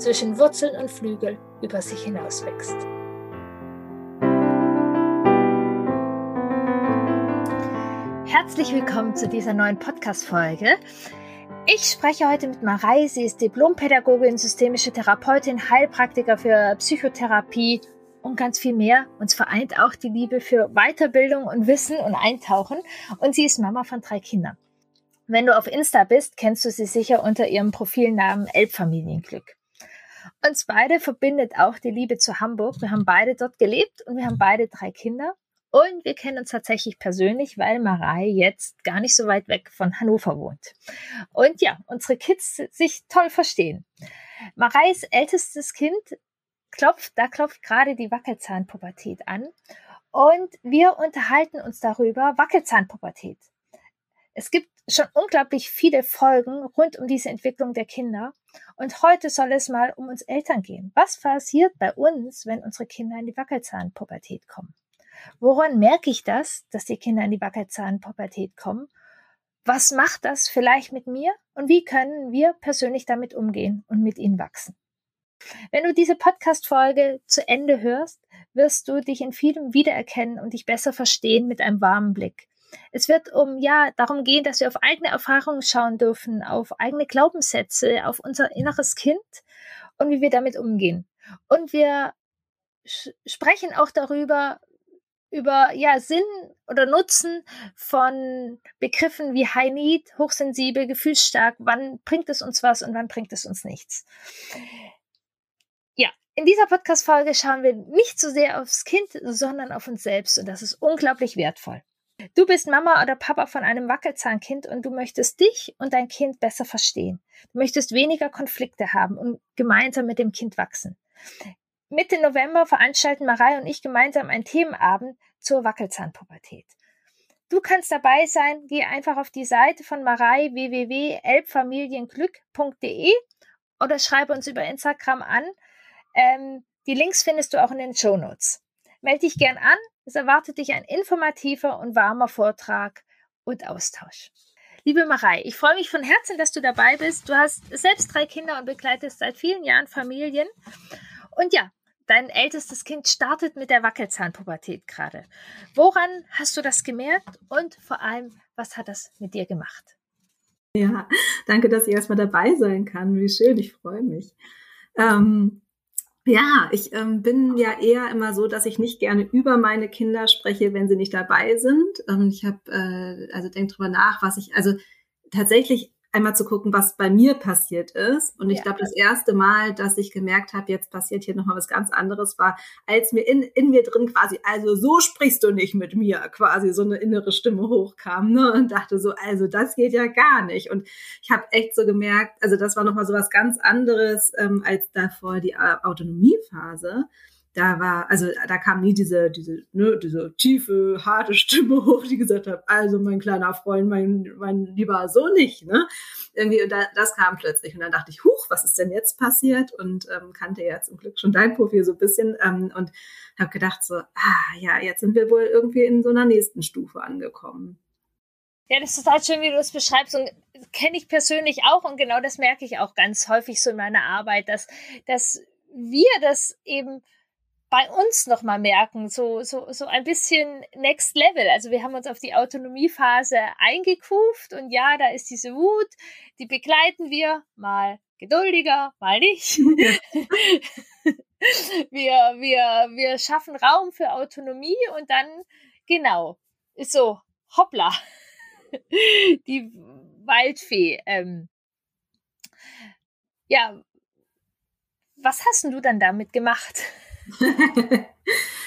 zwischen Wurzeln und Flügel über sich hinaus wächst. Herzlich willkommen zu dieser neuen Podcast-Folge. Ich spreche heute mit Marei. Sie ist Diplompädagogin, systemische Therapeutin, Heilpraktiker für Psychotherapie und ganz viel mehr. Uns vereint auch die Liebe für Weiterbildung und Wissen und Eintauchen. Und sie ist Mama von drei Kindern. Wenn du auf Insta bist, kennst du sie sicher unter ihrem Profilnamen Elbfamilienglück. Uns beide verbindet auch die Liebe zu Hamburg. Wir haben beide dort gelebt und wir haben beide drei Kinder. Und wir kennen uns tatsächlich persönlich, weil Marei jetzt gar nicht so weit weg von Hannover wohnt. Und ja, unsere Kids sich toll verstehen. Mareis ältestes Kind klopft, da klopft gerade die Wackelzahnpubertät an. Und wir unterhalten uns darüber, Wackelzahnpubertät. Es gibt schon unglaublich viele Folgen rund um diese Entwicklung der Kinder. Und heute soll es mal um uns Eltern gehen. Was passiert bei uns, wenn unsere Kinder in die Wackelzahnpubertät kommen? Woran merke ich das, dass die Kinder in die Wackelzahnpubertät kommen? Was macht das vielleicht mit mir? Und wie können wir persönlich damit umgehen und mit ihnen wachsen? Wenn du diese Podcast-Folge zu Ende hörst, wirst du dich in vielem wiedererkennen und dich besser verstehen mit einem warmen Blick. Es wird um ja darum gehen, dass wir auf eigene Erfahrungen schauen dürfen, auf eigene Glaubenssätze, auf unser inneres Kind und wie wir damit umgehen. Und wir sprechen auch darüber, über ja Sinn oder Nutzen von Begriffen wie High Need, hochsensibel, gefühlsstark, wann bringt es uns was und wann bringt es uns nichts. Ja, in dieser Podcast Folge schauen wir nicht so sehr aufs Kind, sondern auf uns selbst und das ist unglaublich wertvoll. Du bist Mama oder Papa von einem Wackelzahnkind und du möchtest dich und dein Kind besser verstehen. Du möchtest weniger Konflikte haben und gemeinsam mit dem Kind wachsen. Mitte November veranstalten Marei und ich gemeinsam einen Themenabend zur Wackelzahnpubertät. Du kannst dabei sein, geh einfach auf die Seite von Marei www.elbfamilienglück.de oder schreibe uns über Instagram an. Ähm, die Links findest du auch in den Show Notes. Melde dich gern an. Es erwartet dich ein informativer und warmer Vortrag und Austausch. Liebe Marei, ich freue mich von Herzen, dass du dabei bist. Du hast selbst drei Kinder und begleitest seit vielen Jahren Familien. Und ja, Dein ältestes Kind startet mit der Wackelzahnpubertät gerade. Woran hast du das gemerkt und vor allem, was hat das mit dir gemacht? Ja, danke, dass ich erstmal dabei sein kann. Wie schön, ich freue mich. Ähm, ja, ich ähm, bin ja eher immer so, dass ich nicht gerne über meine Kinder spreche, wenn sie nicht dabei sind. Ähm, ich habe, äh, also denk drüber nach, was ich, also tatsächlich einmal zu gucken, was bei mir passiert ist. Und ich ja. glaube, das erste Mal, dass ich gemerkt habe, jetzt passiert hier nochmal was ganz anderes, war, als mir in, in mir drin quasi, also so sprichst du nicht mit mir, quasi so eine innere Stimme hochkam, ne? Und dachte so, also das geht ja gar nicht. Und ich habe echt so gemerkt, also das war nochmal so was ganz anderes ähm, als davor die Autonomiephase da war, also da kam nie diese, diese, ne, diese tiefe, harte Stimme hoch, die gesagt hat, also mein kleiner Freund, mein, mein lieber so nicht, ne? Irgendwie, und da, das kam plötzlich. Und dann dachte ich, huch, was ist denn jetzt passiert? Und ähm, kannte ja zum Glück schon dein Profil so ein bisschen ähm, und habe gedacht so, ah ja, jetzt sind wir wohl irgendwie in so einer nächsten Stufe angekommen. Ja, das ist total schön, wie du es beschreibst und kenne ich persönlich auch und genau das merke ich auch ganz häufig so in meiner Arbeit, dass, dass wir das eben bei uns nochmal merken, so, so, so ein bisschen Next Level. Also wir haben uns auf die Autonomiephase eingekuft und ja, da ist diese Wut, die begleiten wir mal geduldiger, mal nicht. wir, wir, wir schaffen Raum für Autonomie und dann, genau, ist so, hoppla, die Waldfee. Ähm, ja, was hast du dann damit gemacht?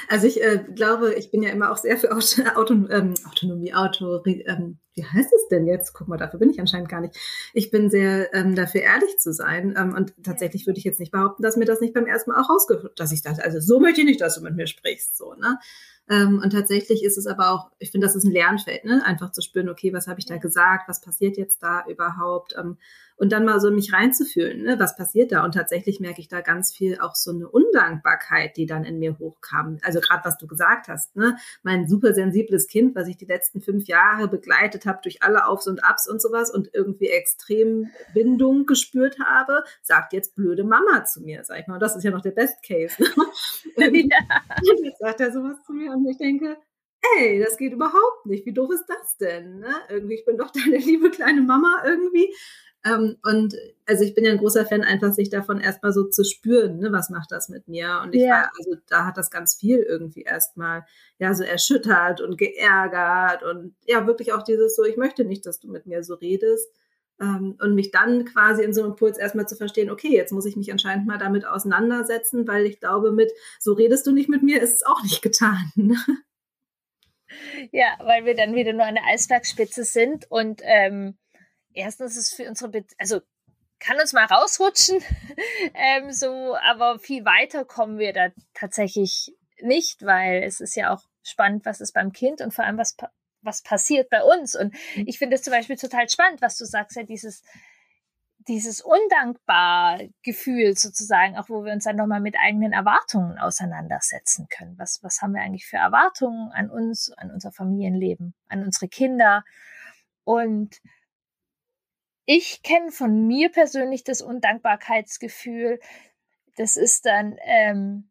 Also ich äh, glaube, ich bin ja immer auch sehr für Auto, Auto, ähm, Autonomie, Auto, ähm, wie heißt es denn jetzt? Guck mal, dafür bin ich anscheinend gar nicht. Ich bin sehr ähm, dafür ehrlich zu sein ähm, und tatsächlich würde ich jetzt nicht behaupten, dass mir das nicht beim ersten Mal auch rausgeführt, dass ich dachte, also so möchte ich nicht, dass du mit mir sprichst, so ne. Ähm, und tatsächlich ist es aber auch, ich finde, das ist ein Lernfeld, ne? einfach zu spüren, okay, was habe ich da gesagt, was passiert jetzt da überhaupt? Und dann mal so mich reinzufühlen, ne? was passiert da? Und tatsächlich merke ich da ganz viel auch so eine Undankbarkeit, die dann in mir hochkam. Also gerade was du gesagt hast, ne? mein super sensibles Kind, was ich die letzten fünf Jahre begleitet habe durch alle Aufs und Abs und sowas und irgendwie extrem Bindung gespürt habe, sagt jetzt blöde Mama zu mir, sag ich mal. Und das ist ja noch der Best Case. Ne? ja. Jetzt sagt er sowas zu mir und ich denke, ey, das geht überhaupt nicht. Wie doof ist das denn? Ne? Irgendwie, ich bin doch deine liebe kleine Mama irgendwie. Ähm, und also ich bin ja ein großer Fan, einfach sich davon erstmal so zu spüren, ne, was macht das mit mir? Und ich ja. war, also da hat das ganz viel irgendwie erstmal ja so erschüttert und geärgert und ja, wirklich auch dieses so, ich möchte nicht, dass du mit mir so redest. Ähm, und mich dann quasi in so einem Impuls erstmal zu verstehen, okay, jetzt muss ich mich anscheinend mal damit auseinandersetzen, weil ich glaube, mit so redest du nicht mit mir, ist es auch nicht getan. Ne? Ja, weil wir dann wieder nur eine Eisbergspitze sind und ähm, erstens ist es für unsere, Be also kann uns mal rausrutschen, ähm, so, aber viel weiter kommen wir da tatsächlich nicht, weil es ist ja auch spannend, was ist beim Kind und vor allem was was passiert bei uns. Und mhm. ich finde es zum Beispiel total spannend, was du sagst, ja dieses dieses undankbar Gefühl sozusagen, auch wo wir uns dann nochmal mit eigenen Erwartungen auseinandersetzen können. Was, was haben wir eigentlich für Erwartungen an uns, an unser Familienleben, an unsere Kinder? Und ich kenne von mir persönlich das Undankbarkeitsgefühl. Das ist dann ähm,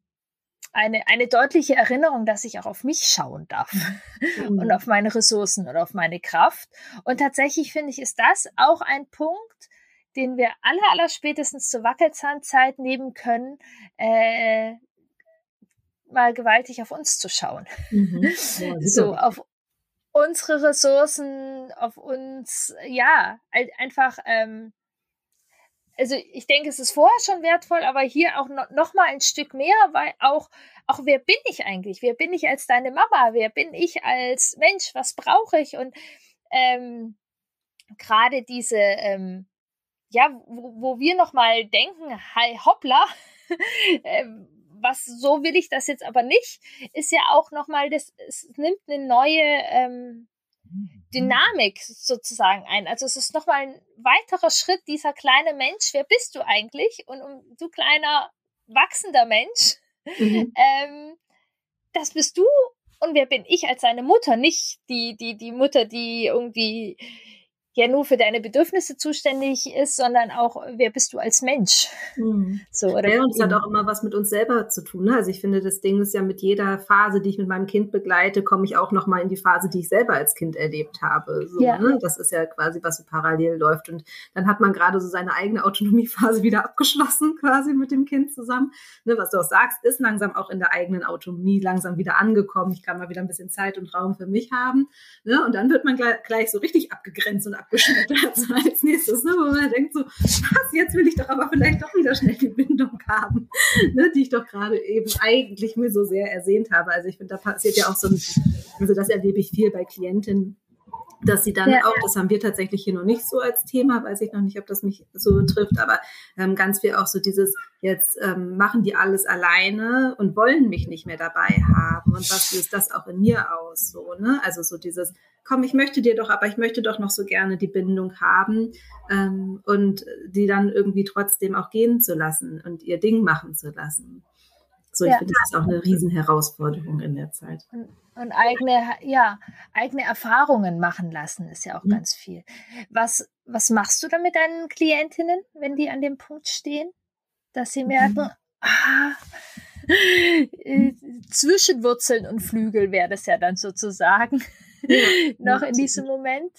eine, eine deutliche Erinnerung, dass ich auch auf mich schauen darf mhm. und auf meine Ressourcen und auf meine Kraft. Und tatsächlich finde ich, ist das auch ein Punkt, den wir alle, aller spätestens zur Wackelzahnzeit nehmen können, äh, mal gewaltig auf uns zu schauen. Mhm. Ja, so, auf unsere Ressourcen auf uns, ja, einfach, ähm, also ich denke, es ist vorher schon wertvoll, aber hier auch noch, noch mal ein Stück mehr, weil auch, auch wer bin ich eigentlich? Wer bin ich als deine Mama? Wer bin ich als Mensch? Was brauche ich? Und ähm, gerade diese, ähm, ja, wo, wo wir noch mal denken, hi, hoppla, ähm, was so will ich das jetzt aber nicht, ist ja auch nochmal, es nimmt eine neue ähm, Dynamik sozusagen ein. Also es ist nochmal ein weiterer Schritt, dieser kleine Mensch, wer bist du eigentlich? Und um, du kleiner wachsender Mensch, mhm. ähm, das bist du und wer bin ich als seine Mutter? Nicht die, die, die Mutter, die irgendwie ja nur für deine Bedürfnisse zuständig ist, sondern auch, wer bist du als Mensch? Mhm. So, oder ja, und es hat auch immer was mit uns selber zu tun. Ne? Also ich finde, das Ding ist ja mit jeder Phase, die ich mit meinem Kind begleite, komme ich auch nochmal in die Phase, die ich selber als Kind erlebt habe. So, ja. ne? Das ist ja quasi, was so parallel läuft. Und dann hat man gerade so seine eigene Autonomiephase wieder abgeschlossen, quasi mit dem Kind zusammen. Ne? Was du auch sagst, ist langsam auch in der eigenen Autonomie langsam wieder angekommen. Ich kann mal wieder ein bisschen Zeit und Raum für mich haben. Ne? Und dann wird man gleich, gleich so richtig abgegrenzt und abgeschmettert so als nächstes, ne? wo man denkt so, was, jetzt will ich doch aber vielleicht doch wieder schnell die Bindung haben, ne? die ich doch gerade eben eigentlich mir so sehr ersehnt habe. Also ich finde, da passiert ja auch so ein, also das erlebe ich viel bei Klientinnen, dass sie dann ja, auch, das haben wir tatsächlich hier noch nicht so als Thema, weiß ich noch nicht, ob das mich so trifft, aber ähm, ganz viel auch so dieses, jetzt ähm, machen die alles alleine und wollen mich nicht mehr dabei haben und was löst das auch in mir aus, so, ne? Also so dieses, komm, ich möchte dir doch, aber ich möchte doch noch so gerne die Bindung haben ähm, und die dann irgendwie trotzdem auch gehen zu lassen und ihr Ding machen zu lassen. So, ich ja. finde, das ist auch eine Riesenherausforderung in der Zeit. Und, und, eigene, ja, eigene Erfahrungen machen lassen ist ja auch mhm. ganz viel. Was, was machst du dann mit deinen Klientinnen, wenn die an dem Punkt stehen, dass sie merken, mhm. ah, äh, zwischen Wurzeln und Flügel wäre das ja dann sozusagen ja, noch in diesem Moment?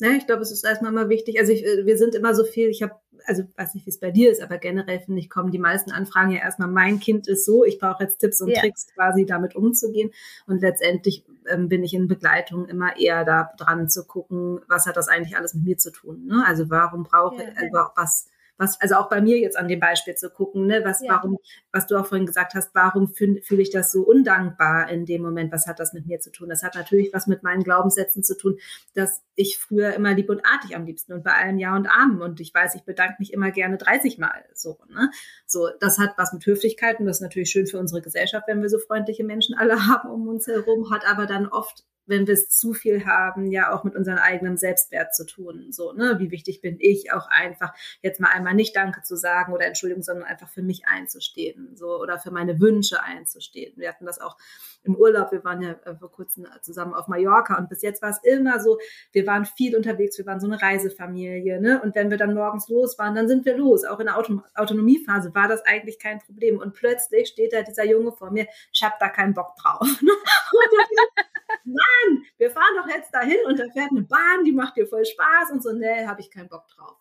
Ja, ich glaube, es ist erstmal mal wichtig. Also ich, äh, wir sind immer so viel, ich habe, also weiß nicht, wie es bei dir ist, aber generell finde ich, kommen die meisten Anfragen ja erstmal, mein Kind ist so, ich brauche jetzt Tipps und ja. Tricks quasi damit umzugehen. Und letztendlich ähm, bin ich in Begleitung immer eher da dran zu gucken, was hat das eigentlich alles mit mir zu tun. Ne? Also warum brauche ich, äh, was was, also auch bei mir jetzt an dem Beispiel zu gucken, ne, was, ja. warum, was du auch vorhin gesagt hast, warum fühle fühl ich das so undankbar in dem Moment? Was hat das mit mir zu tun? Das hat natürlich was mit meinen Glaubenssätzen zu tun, dass ich früher immer lieb und artig am liebsten und bei allen Ja und Amen und ich weiß, ich bedanke mich immer gerne 30 Mal so, ne? So, das hat was mit Höflichkeit und das ist natürlich schön für unsere Gesellschaft, wenn wir so freundliche Menschen alle haben um uns herum, hat aber dann oft wenn wir es zu viel haben, ja auch mit unserem eigenen Selbstwert zu tun. So, ne, wie wichtig bin ich auch einfach, jetzt mal einmal nicht Danke zu sagen oder Entschuldigung, sondern einfach für mich einzustehen, so, oder für meine Wünsche einzustehen. Wir hatten das auch im Urlaub, wir waren ja äh, vor kurzem zusammen auf Mallorca und bis jetzt war es immer so, wir waren viel unterwegs, wir waren so eine Reisefamilie, ne, und wenn wir dann morgens los waren, dann sind wir los. Auch in der Auto Autonomiephase war das eigentlich kein Problem und plötzlich steht da dieser Junge vor mir, ich hab da keinen Bock drauf. Mann, wir fahren doch jetzt dahin und da fährt eine Bahn, die macht dir voll Spaß und so, nee, habe ich keinen Bock drauf.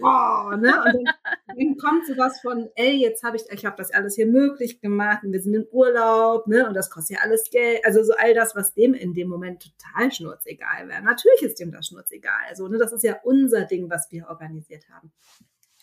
Oh, ne? Und dann, dann kommt sowas von, ey, jetzt habe ich, ich habe das alles hier möglich gemacht und wir sind im Urlaub, ne? Und das kostet ja alles Geld. Also so all das, was dem in dem Moment total schnurzegal wäre. Natürlich ist dem das schnurzegal. Also, ne, das ist ja unser Ding, was wir organisiert haben.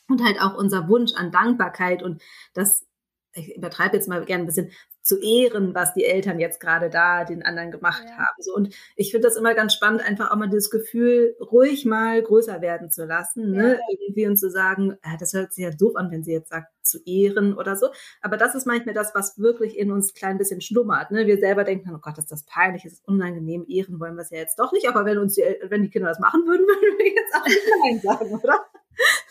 Und halt auch unser Wunsch an Dankbarkeit und das ich übertreibe jetzt mal gerne ein bisschen, zu ehren, was die Eltern jetzt gerade da den anderen gemacht ja. haben. So, und ich finde das immer ganz spannend, einfach auch mal dieses Gefühl ruhig mal größer werden zu lassen, ne? ja. ne? irgendwie und zu sagen, äh, das hört sich ja doof an, wenn sie jetzt sagt, zu ehren oder so. Aber das ist manchmal das, was wirklich in uns klein bisschen schlummert. Ne? Wir selber denken, oh Gott, ist das peinlich, ist das unangenehm, ehren wollen wir es ja jetzt doch nicht. Aber wenn uns die, wenn die Kinder das machen würden, würden wir jetzt auch nicht Nein sagen, oder?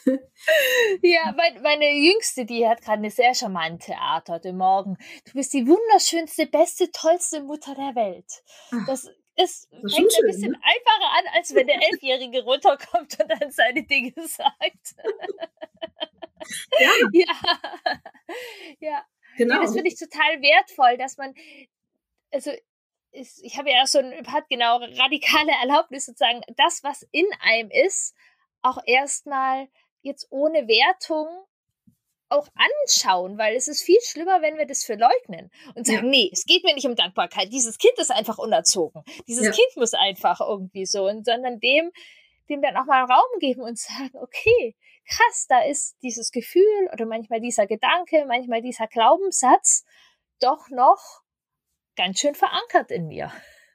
ja, mein, meine Jüngste, die hat gerade eine sehr charmante Art heute Morgen. Du bist die wunderschönste, beste, tollste Mutter der Welt. Ah, das ist, das fängt ein bisschen ne? einfacher an, als wenn der Elfjährige runterkommt und dann seine Dinge sagt. ja. ja. ja. Genau. Nee, das finde ich total wertvoll, dass man, also ist, ich habe ja auch so ein hat genau radikale Erlaubnis sozusagen, das, was in einem ist, auch erstmal jetzt ohne Wertung auch anschauen, weil es ist viel schlimmer, wenn wir das verleugnen und sagen, ja. nee, es geht mir nicht um Dankbarkeit. Dieses Kind ist einfach unerzogen. Dieses ja. Kind muss einfach irgendwie so und sondern dem, dem dann auch mal Raum geben und sagen, okay, krass, da ist dieses Gefühl oder manchmal dieser Gedanke, manchmal dieser Glaubenssatz doch noch ganz schön verankert in mir.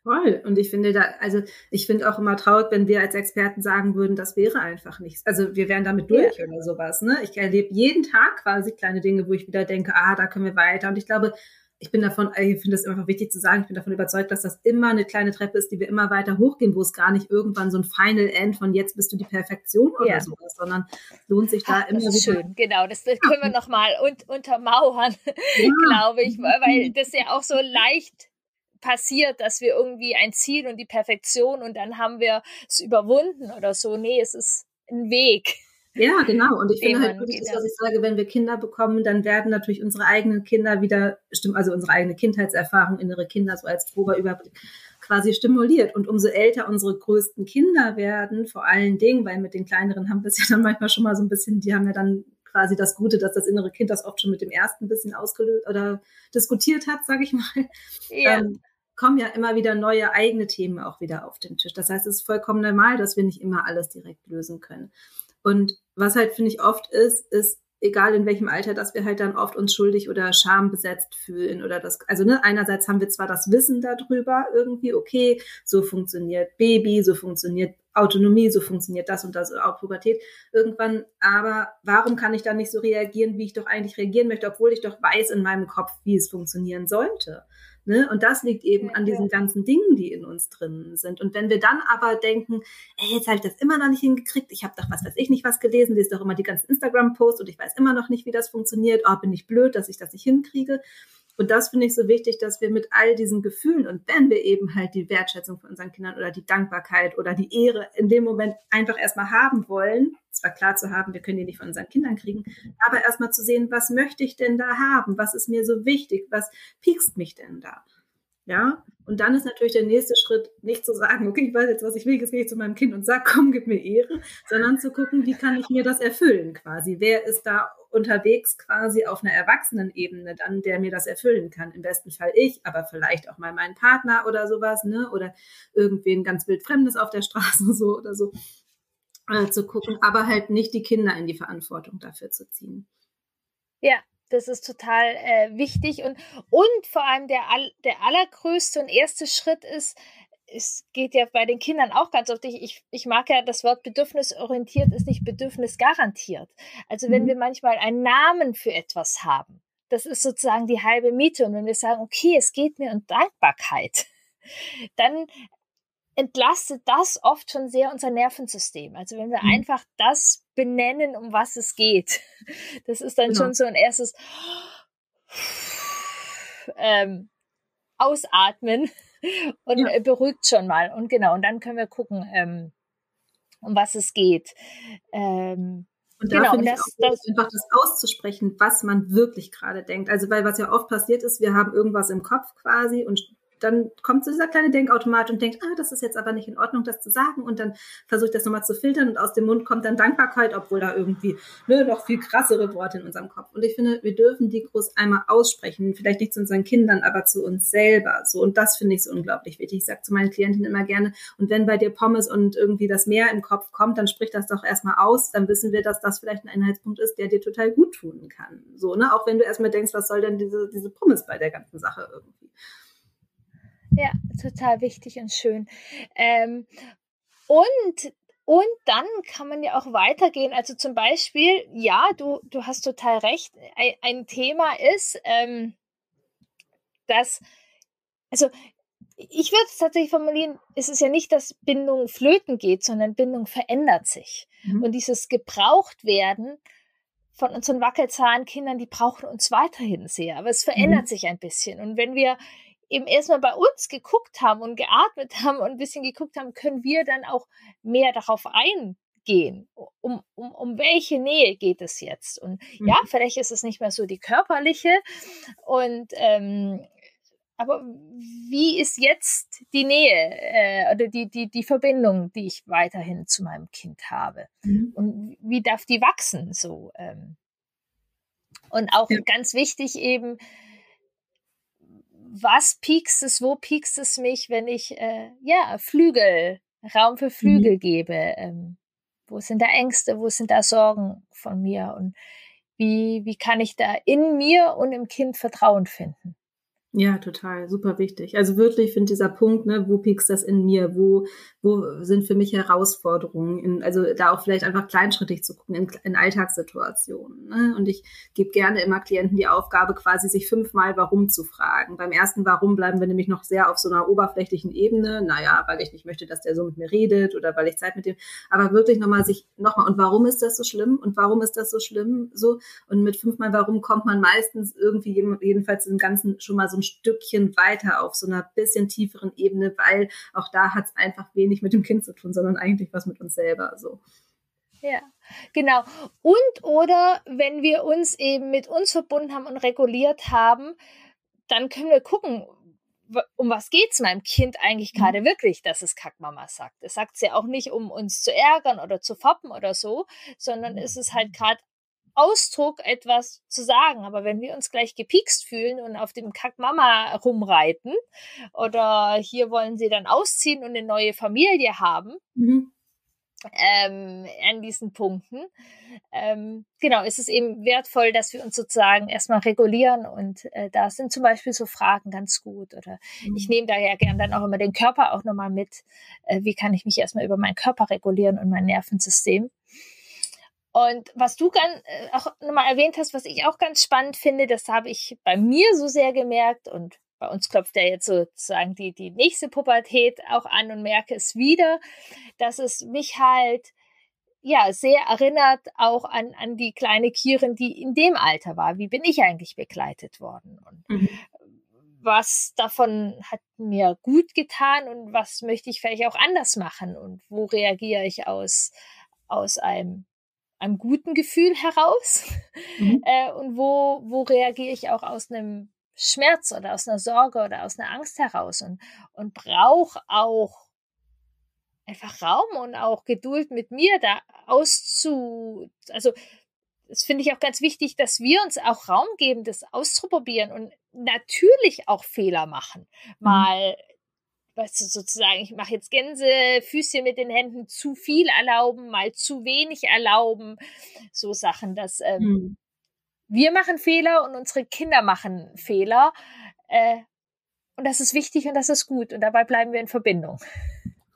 Voll. Und ich finde da, also ich finde auch immer traurig, wenn wir als Experten sagen würden, das wäre einfach nichts. Also wir wären damit durch ja. oder sowas. Ne? Ich erlebe jeden Tag quasi kleine Dinge, wo ich wieder denke, ah, da können wir weiter. Und ich glaube, ich bin davon, ich finde es einfach wichtig zu sagen, ich bin davon überzeugt, dass das immer eine kleine Treppe ist, die wir immer weiter hochgehen, wo es gar nicht irgendwann so ein Final End von jetzt bist du die Perfektion oder ja. sowas, sondern lohnt sich da Ach, immer das ist wieder. Schön, genau, das, das können wir nochmal un untermauern, ja. glaube ich, weil das ja auch so leicht passiert, dass wir irgendwie ein Ziel und die Perfektion und dann haben wir es überwunden oder so. Nee, es ist ein Weg. Ja, genau. Und ich finde halt wirklich das, was ich sage, wenn wir Kinder bekommen, dann werden natürlich unsere eigenen Kinder wieder, also unsere eigene Kindheitserfahrung, innere Kinder so als grober Überblick quasi stimuliert. Und umso älter unsere größten Kinder werden, vor allen Dingen, weil mit den kleineren haben wir es ja dann manchmal schon mal so ein bisschen, die haben ja dann quasi das Gute, dass das innere Kind das oft schon mit dem ersten ein bisschen ausgelöst oder diskutiert hat, sage ich mal. Ja. Ähm, kommen ja immer wieder neue eigene Themen auch wieder auf den Tisch. Das heißt, es ist vollkommen normal, dass wir nicht immer alles direkt lösen können. Und was halt, finde ich, oft ist, ist, egal in welchem Alter, dass wir halt dann oft uns schuldig oder schambesetzt fühlen oder das, also ne, einerseits haben wir zwar das Wissen darüber irgendwie, okay, so funktioniert Baby, so funktioniert Autonomie, so funktioniert das und das, auch Pubertät irgendwann, aber warum kann ich dann nicht so reagieren, wie ich doch eigentlich reagieren möchte, obwohl ich doch weiß in meinem Kopf, wie es funktionieren sollte? Ne? Und das liegt eben an diesen ganzen Dingen, die in uns drin sind. Und wenn wir dann aber denken, ey, jetzt habe ich das immer noch nicht hingekriegt, ich habe doch was weiß ich nicht was gelesen, lese doch immer die ganzen Instagram-Posts und ich weiß immer noch nicht, wie das funktioniert, oh, bin ich blöd, dass ich das nicht hinkriege. Und das finde ich so wichtig, dass wir mit all diesen Gefühlen und wenn wir eben halt die Wertschätzung von unseren Kindern oder die Dankbarkeit oder die Ehre in dem Moment einfach erstmal haben wollen, zwar klar zu haben, wir können die nicht von unseren Kindern kriegen, aber erstmal zu sehen, was möchte ich denn da haben? Was ist mir so wichtig? Was piekst mich denn da? Ja, und dann ist natürlich der nächste Schritt, nicht zu sagen, okay, ich weiß jetzt, was ich will, jetzt gehe ich zu meinem Kind und sage, komm, gib mir Ehre, sondern zu gucken, wie kann ich mir das erfüllen quasi? Wer ist da unterwegs quasi auf einer Erwachsenenebene dann, der mir das erfüllen kann? Im besten Fall ich, aber vielleicht auch mal mein Partner oder sowas, ne? Oder irgendwen ganz wildfremdes auf der Straße so oder so. Äh, zu gucken, aber halt nicht die Kinder in die Verantwortung dafür zu ziehen. Ja, das ist total äh, wichtig und, und vor allem der, der allergrößte und erste Schritt ist, es geht ja bei den Kindern auch ganz oft, ich, ich mag ja das Wort bedürfnisorientiert ist nicht bedürfnisgarantiert. Also wenn mhm. wir manchmal einen Namen für etwas haben, das ist sozusagen die halbe Miete. Und wenn wir sagen, okay, es geht mir um Dankbarkeit, dann entlastet das oft schon sehr unser Nervensystem. Also wenn wir mhm. einfach das benennen, um was es geht, das ist dann genau. schon so ein erstes ähm, Ausatmen und ja. beruhigt schon mal. Und genau, und dann können wir gucken, ähm, um was es geht. Ähm, und da genau, finde ich auch das, einfach das auszusprechen, was man wirklich gerade denkt. Also weil was ja oft passiert ist, wir haben irgendwas im Kopf quasi und dann kommt so dieser kleine Denkautomat und denkt, ah, das ist jetzt aber nicht in Ordnung, das zu sagen. Und dann versuche ich das nochmal zu filtern und aus dem Mund kommt dann Dankbarkeit, obwohl da irgendwie ne, noch viel krassere Worte in unserem Kopf. Und ich finde, wir dürfen die groß einmal aussprechen. Vielleicht nicht zu unseren Kindern, aber zu uns selber. So, und das finde ich so unglaublich wichtig. Ich sage zu meinen Klientinnen immer gerne, und wenn bei dir Pommes und irgendwie das Meer im Kopf kommt, dann sprich das doch erstmal aus. Dann wissen wir, dass das vielleicht ein Einheitspunkt ist, der dir total gut tun kann. So, ne? Auch wenn du erstmal denkst, was soll denn diese, diese Pommes bei der ganzen Sache irgendwie. Ja, total wichtig und schön. Ähm, und und dann kann man ja auch weitergehen. Also zum Beispiel, ja, du, du hast total recht. Ein, ein Thema ist, ähm, dass, also ich würde es tatsächlich formulieren, es ist ja nicht, dass Bindung flöten geht, sondern Bindung verändert sich. Mhm. Und dieses Gebrauchtwerden von unseren Wackelzahnkindern, die brauchen uns weiterhin sehr, aber es verändert mhm. sich ein bisschen. Und wenn wir eben erstmal bei uns geguckt haben und geatmet haben und ein bisschen geguckt haben, können wir dann auch mehr darauf eingehen. Um, um, um welche Nähe geht es jetzt? Und mhm. ja, vielleicht ist es nicht mehr so die körperliche. Und ähm, aber wie ist jetzt die Nähe äh, oder die, die, die Verbindung, die ich weiterhin zu meinem Kind habe? Mhm. Und wie darf die wachsen? So ähm. und auch ja. ganz wichtig eben, was piekst es, wo piekst es mich, wenn ich äh, ja Flügel, Raum für Flügel mhm. gebe? Ähm, wo sind da Ängste, wo sind da Sorgen von mir und wie, wie kann ich da in mir und im Kind Vertrauen finden? Ja, total, super wichtig. Also wirklich finde dieser Punkt, ne, wo piekst das in mir, wo, wo sind für mich Herausforderungen, in, also da auch vielleicht einfach kleinschrittig zu gucken in, in Alltagssituationen. Ne? Und ich gebe gerne immer Klienten die Aufgabe, quasi sich fünfmal Warum zu fragen. Beim ersten Warum bleiben wir nämlich noch sehr auf so einer oberflächlichen Ebene. Naja, weil ich nicht möchte, dass der so mit mir redet oder weil ich Zeit mit dem, aber wirklich nochmal sich, nochmal, und warum ist das so schlimm? Und warum ist das so schlimm? So, und mit fünfmal Warum kommt man meistens irgendwie jedenfalls im Ganzen schon mal so ein Stückchen weiter auf so einer bisschen tieferen Ebene, weil auch da hat es einfach wenig mit dem Kind zu tun, sondern eigentlich was mit uns selber. So. Ja, genau. Und oder wenn wir uns eben mit uns verbunden haben und reguliert haben, dann können wir gucken, um was geht es meinem Kind eigentlich mhm. gerade wirklich, dass es Kackmama sagt. Es sagt es ja auch nicht, um uns zu ärgern oder zu foppen oder so, sondern mhm. es ist halt gerade Ausdruck etwas zu sagen. Aber wenn wir uns gleich gepiekst fühlen und auf dem Kackmama rumreiten oder hier wollen sie dann ausziehen und eine neue Familie haben, mhm. ähm, an diesen Punkten, ähm, genau, ist es eben wertvoll, dass wir uns sozusagen erstmal regulieren und äh, da sind zum Beispiel so Fragen ganz gut oder mhm. ich nehme da ja gern dann auch immer den Körper auch nochmal mit, äh, wie kann ich mich erstmal über meinen Körper regulieren und mein Nervensystem. Und was du ganz, äh, auch nochmal erwähnt hast, was ich auch ganz spannend finde, das habe ich bei mir so sehr gemerkt und bei uns klopft ja jetzt sozusagen die, die nächste Pubertät auch an und merke es wieder, dass es mich halt ja sehr erinnert auch an, an die kleine Kirin, die in dem Alter war. Wie bin ich eigentlich begleitet worden? Und mhm. was davon hat mir gut getan und was möchte ich vielleicht auch anders machen? Und wo reagiere ich aus, aus einem einem guten Gefühl heraus mhm. äh, und wo, wo reagiere ich auch aus einem Schmerz oder aus einer Sorge oder aus einer Angst heraus und, und brauche auch einfach Raum und auch Geduld mit mir da auszu, also das finde ich auch ganz wichtig, dass wir uns auch Raum geben, das auszuprobieren und natürlich auch Fehler machen. Mhm. Mal weißt du, sozusagen, ich mache jetzt Gänsefüßchen mit den Händen, zu viel erlauben, mal zu wenig erlauben, so Sachen, dass ähm, mhm. wir machen Fehler und unsere Kinder machen Fehler. Äh, und das ist wichtig und das ist gut und dabei bleiben wir in Verbindung.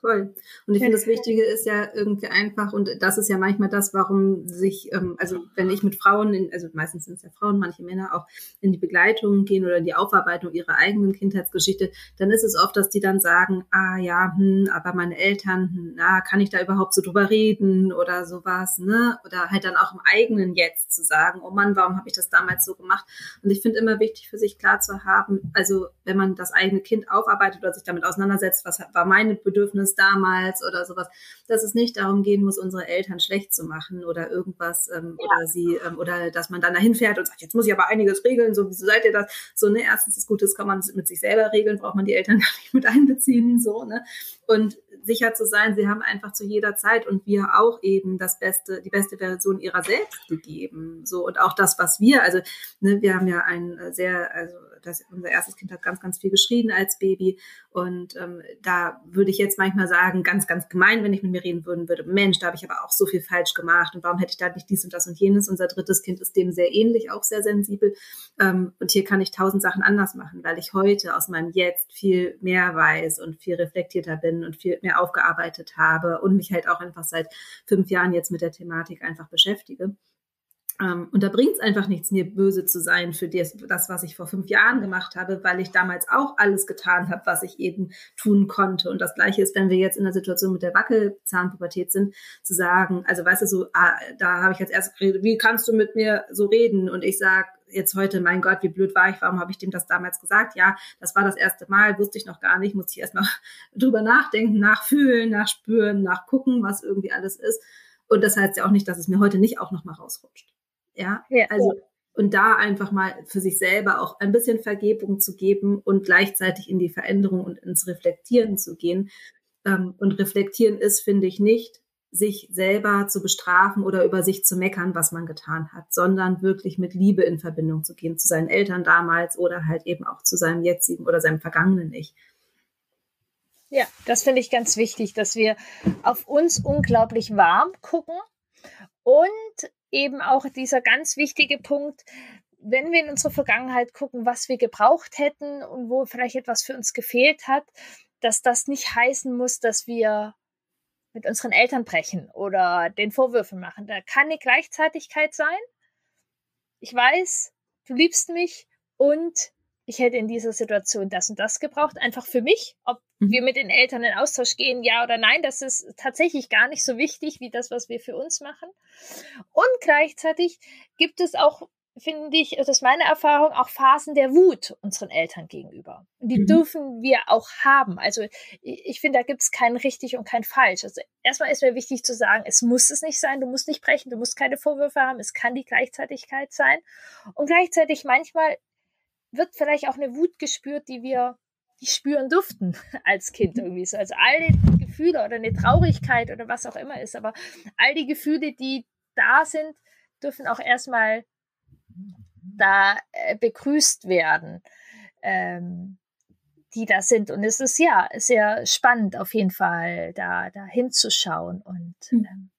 Voll. Und ich finde, das Wichtige ist ja irgendwie einfach, und das ist ja manchmal das, warum sich, ähm, also wenn ich mit Frauen, in, also meistens sind es ja Frauen, manche Männer auch in die Begleitung gehen oder in die Aufarbeitung ihrer eigenen Kindheitsgeschichte, dann ist es oft, dass die dann sagen, ah ja, hm, aber meine Eltern, hm, na, kann ich da überhaupt so drüber reden oder sowas, ne? Oder halt dann auch im eigenen Jetzt zu sagen, oh Mann, warum habe ich das damals so gemacht? Und ich finde immer wichtig für sich klar zu haben, also wenn man das eigene Kind aufarbeitet oder sich damit auseinandersetzt, was war meine Bedürfnis damals oder sowas, dass es nicht darum gehen muss, unsere Eltern schlecht zu machen oder irgendwas ähm, ja. oder sie ähm, oder dass man dann dahin fährt und sagt, jetzt muss ich aber einiges regeln, so wieso seid ihr das? So, ne, erstens das Gute ist, kann man mit sich selber regeln, braucht man die Eltern gar nicht mit einbeziehen, so, ne? Und sicher zu sein, sie haben einfach zu jeder Zeit und wir auch eben das beste, die beste Version ihrer selbst gegeben. So und auch das, was wir, also ne, wir haben ja ein sehr, also das, unser erstes Kind hat ganz, ganz viel geschrien als Baby. Und ähm, da würde ich jetzt manchmal sagen, ganz, ganz gemein, wenn ich mit mir reden würden würde, Mensch, da habe ich aber auch so viel falsch gemacht und warum hätte ich da nicht dies und das und jenes? Unser drittes Kind ist dem sehr ähnlich, auch sehr sensibel. Ähm, und hier kann ich tausend Sachen anders machen, weil ich heute aus meinem Jetzt viel mehr weiß und viel reflektierter bin und viel mehr aufgearbeitet habe und mich halt auch einfach seit fünf Jahren jetzt mit der Thematik einfach beschäftige. Ähm, und da bringt es einfach nichts, mir böse zu sein für das, das, was ich vor fünf Jahren gemacht habe, weil ich damals auch alles getan habe, was ich eben tun konnte. Und das Gleiche ist, wenn wir jetzt in der Situation mit der Wackelzahnpubertät sind, zu sagen, also weißt du, so, ah, da habe ich jetzt erst geredet, wie kannst du mit mir so reden? Und ich sage jetzt heute, mein Gott, wie blöd war ich, warum habe ich dem das damals gesagt? Ja, das war das erste Mal, wusste ich noch gar nicht, musste ich erst mal drüber nachdenken, nachfühlen, nachspüren, nachgucken, was irgendwie alles ist. Und das heißt ja auch nicht, dass es mir heute nicht auch noch mal rausrutscht. Ja, ja also und da einfach mal für sich selber auch ein bisschen Vergebung zu geben und gleichzeitig in die Veränderung und ins Reflektieren zu gehen. Ähm, und reflektieren ist, finde ich, nicht, sich selber zu bestrafen oder über sich zu meckern, was man getan hat, sondern wirklich mit Liebe in Verbindung zu gehen, zu seinen Eltern damals oder halt eben auch zu seinem jetzigen oder seinem vergangenen Ich. Ja, das finde ich ganz wichtig, dass wir auf uns unglaublich warm gucken und eben auch dieser ganz wichtige Punkt, wenn wir in unsere Vergangenheit gucken, was wir gebraucht hätten und wo vielleicht etwas für uns gefehlt hat, dass das nicht heißen muss, dass wir mit unseren Eltern brechen oder den Vorwürfen machen. Da kann eine Gleichzeitigkeit sein. Ich weiß, du liebst mich und ich hätte in dieser Situation das und das gebraucht, einfach für mich. Ob. Wir mit den Eltern in Austausch gehen, ja oder nein, das ist tatsächlich gar nicht so wichtig wie das, was wir für uns machen. Und gleichzeitig gibt es auch, finde ich, das ist meine Erfahrung, auch Phasen der Wut unseren Eltern gegenüber. Und die mhm. dürfen wir auch haben. Also ich, ich finde, da gibt es kein richtig und kein falsch. Also erstmal ist mir wichtig zu sagen, es muss es nicht sein, du musst nicht brechen, du musst keine Vorwürfe haben, es kann die Gleichzeitigkeit sein. Und gleichzeitig manchmal wird vielleicht auch eine Wut gespürt, die wir spüren durften als Kind irgendwie so. Also alle Gefühle oder eine Traurigkeit oder was auch immer ist, aber all die Gefühle, die da sind, dürfen auch erstmal da äh, begrüßt werden, ähm, die da sind. Und es ist ja sehr spannend auf jeden Fall, da, da hinzuschauen und hm. ähm,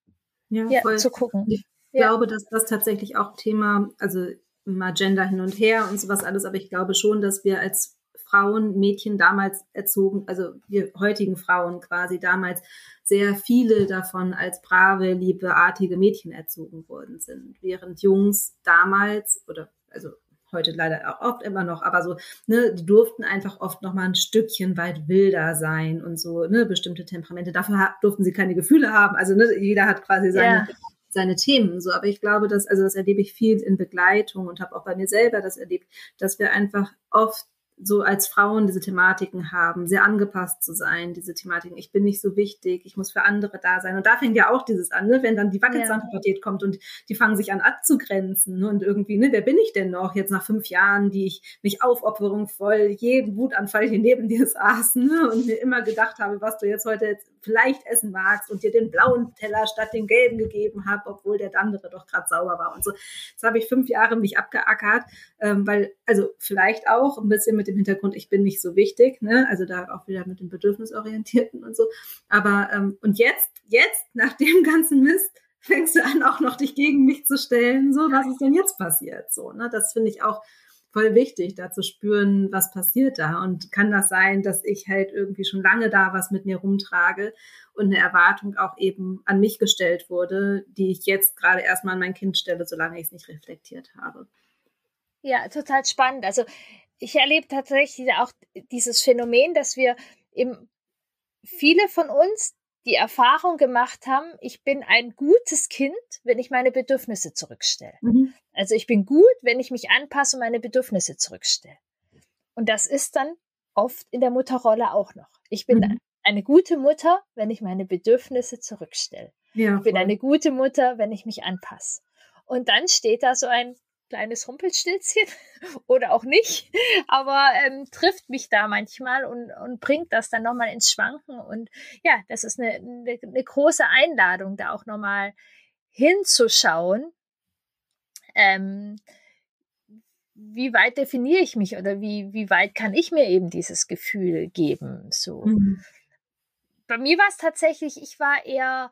ja, ja zu gucken. Ich ja. glaube, dass das tatsächlich auch Thema, also mal Gender hin und her und sowas alles, aber ich glaube schon, dass wir als Frauen, Mädchen damals erzogen, also wir heutigen Frauen quasi damals sehr viele davon als brave, liebeartige Mädchen erzogen worden sind, während Jungs damals oder also heute leider auch oft immer noch, aber so, ne, die durften einfach oft noch mal ein Stückchen weit wilder sein und so, ne, bestimmte Temperamente. Dafür durften sie keine Gefühle haben. Also ne, jeder hat quasi seine, ja seine Themen. So, aber ich glaube, dass, also das erlebe ich viel in Begleitung und habe auch bei mir selber das erlebt, dass wir einfach oft so als Frauen diese Thematiken haben, sehr angepasst zu sein, diese Thematiken. Ich bin nicht so wichtig, ich muss für andere da sein. Und da fängt ja auch dieses an, ne? wenn dann die Wackelzahnpubertät ja. kommt und die fangen sich an abzugrenzen ne? und irgendwie, ne, wer bin ich denn noch jetzt nach fünf Jahren, die ich mich aufopferungsvoll jeden Wutanfall hier neben dir saß ne? und mir immer gedacht habe, was du jetzt heute vielleicht essen magst und dir den blauen Teller statt den gelben gegeben habe, obwohl der andere doch gerade sauber war und so. Das habe ich fünf Jahre mich abgeackert, ähm, weil, also vielleicht auch ein bisschen mit dem Hintergrund, ich bin nicht so wichtig, ne? also da auch wieder mit dem Bedürfnisorientierten und so. Aber, ähm, und jetzt, jetzt, nach dem ganzen Mist, fängst du an, auch noch dich gegen mich zu stellen, so, was ist denn jetzt passiert, so, ne? Das finde ich auch voll wichtig, da zu spüren, was passiert da. Und kann das sein, dass ich halt irgendwie schon lange da was mit mir rumtrage und eine Erwartung auch eben an mich gestellt wurde, die ich jetzt gerade erstmal an mein Kind stelle, solange ich es nicht reflektiert habe. Ja, total spannend. Also ich erlebe tatsächlich auch dieses Phänomen, dass wir eben viele von uns die Erfahrung gemacht haben, ich bin ein gutes Kind, wenn ich meine Bedürfnisse zurückstelle. Mhm. Also ich bin gut, wenn ich mich anpasse und meine Bedürfnisse zurückstelle. Und das ist dann oft in der Mutterrolle auch noch. Ich bin mhm. eine gute Mutter, wenn ich meine Bedürfnisse zurückstelle. Ja, ich bin eine gute Mutter, wenn ich mich anpasse. Und dann steht da so ein kleines Rumpelstilzchen oder auch nicht, aber ähm, trifft mich da manchmal und, und bringt das dann nochmal ins Schwanken. Und ja, das ist eine, eine, eine große Einladung, da auch nochmal hinzuschauen. Ähm, wie weit definiere ich mich oder wie, wie weit kann ich mir eben dieses Gefühl geben? So. Mhm. Bei mir war es tatsächlich, ich war eher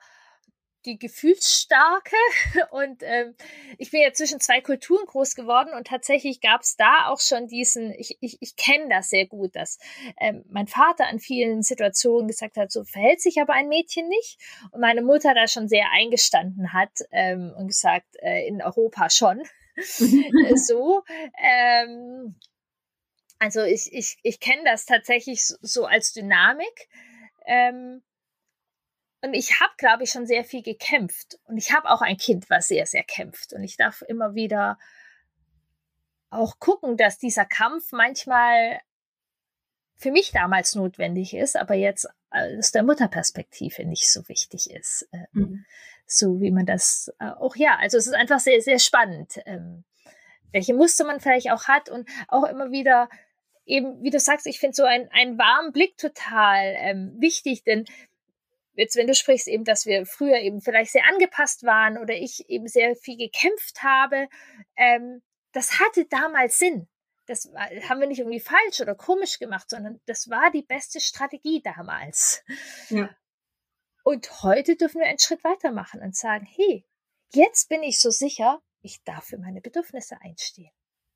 die Gefühlsstarke und ähm, ich bin ja zwischen zwei Kulturen groß geworden und tatsächlich gab es da auch schon diesen, ich, ich, ich kenne das sehr gut, dass ähm, mein Vater an vielen Situationen gesagt hat, so verhält sich aber ein Mädchen nicht und meine Mutter da schon sehr eingestanden hat ähm, und gesagt, äh, in Europa schon. so. Ähm, also ich, ich, ich kenne das tatsächlich so, so als Dynamik. Ähm, und ich habe, glaube ich, schon sehr viel gekämpft. Und ich habe auch ein Kind, was sehr, sehr kämpft. Und ich darf immer wieder auch gucken, dass dieser Kampf manchmal für mich damals notwendig ist, aber jetzt aus der Mutterperspektive nicht so wichtig ist. Ähm, mhm. So wie man das äh, auch, ja, also es ist einfach sehr, sehr spannend, ähm, welche Muster man vielleicht auch hat und auch immer wieder eben, wie du sagst, ich finde so ein, einen warmen Blick total ähm, wichtig, denn jetzt, wenn du sprichst, eben, dass wir früher eben vielleicht sehr angepasst waren oder ich eben sehr viel gekämpft habe, ähm, das hatte damals Sinn. Das war, haben wir nicht irgendwie falsch oder komisch gemacht, sondern das war die beste Strategie damals. Ja. Und heute dürfen wir einen Schritt weitermachen und sagen, hey, jetzt bin ich so sicher, ich darf für meine Bedürfnisse einstehen.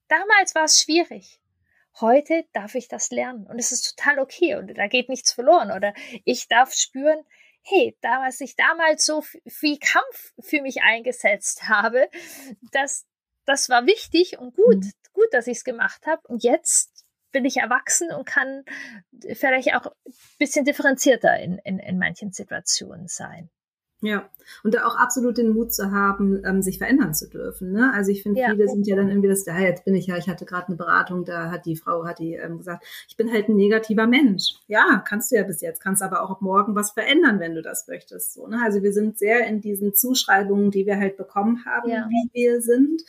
Damals war es schwierig. Heute darf ich das lernen und es ist total okay und da geht nichts verloren oder ich darf spüren, hey, damals ich damals so viel Kampf für mich eingesetzt habe, das, das war wichtig und gut, mhm. gut, dass ich es gemacht habe. Und jetzt bin ich erwachsen und kann vielleicht auch ein bisschen differenzierter in, in, in manchen Situationen sein. Ja, und da auch absolut den Mut zu haben, ähm, sich verändern zu dürfen. Ne? Also ich finde, ja. viele sind ja dann irgendwie das, ja, jetzt bin ich ja, ich hatte gerade eine Beratung, da hat die Frau, hat die ähm, gesagt, ich bin halt ein negativer Mensch. Ja, kannst du ja bis jetzt, kannst aber auch morgen was verändern, wenn du das möchtest. So, ne? Also wir sind sehr in diesen Zuschreibungen, die wir halt bekommen haben, ja. wie wir sind.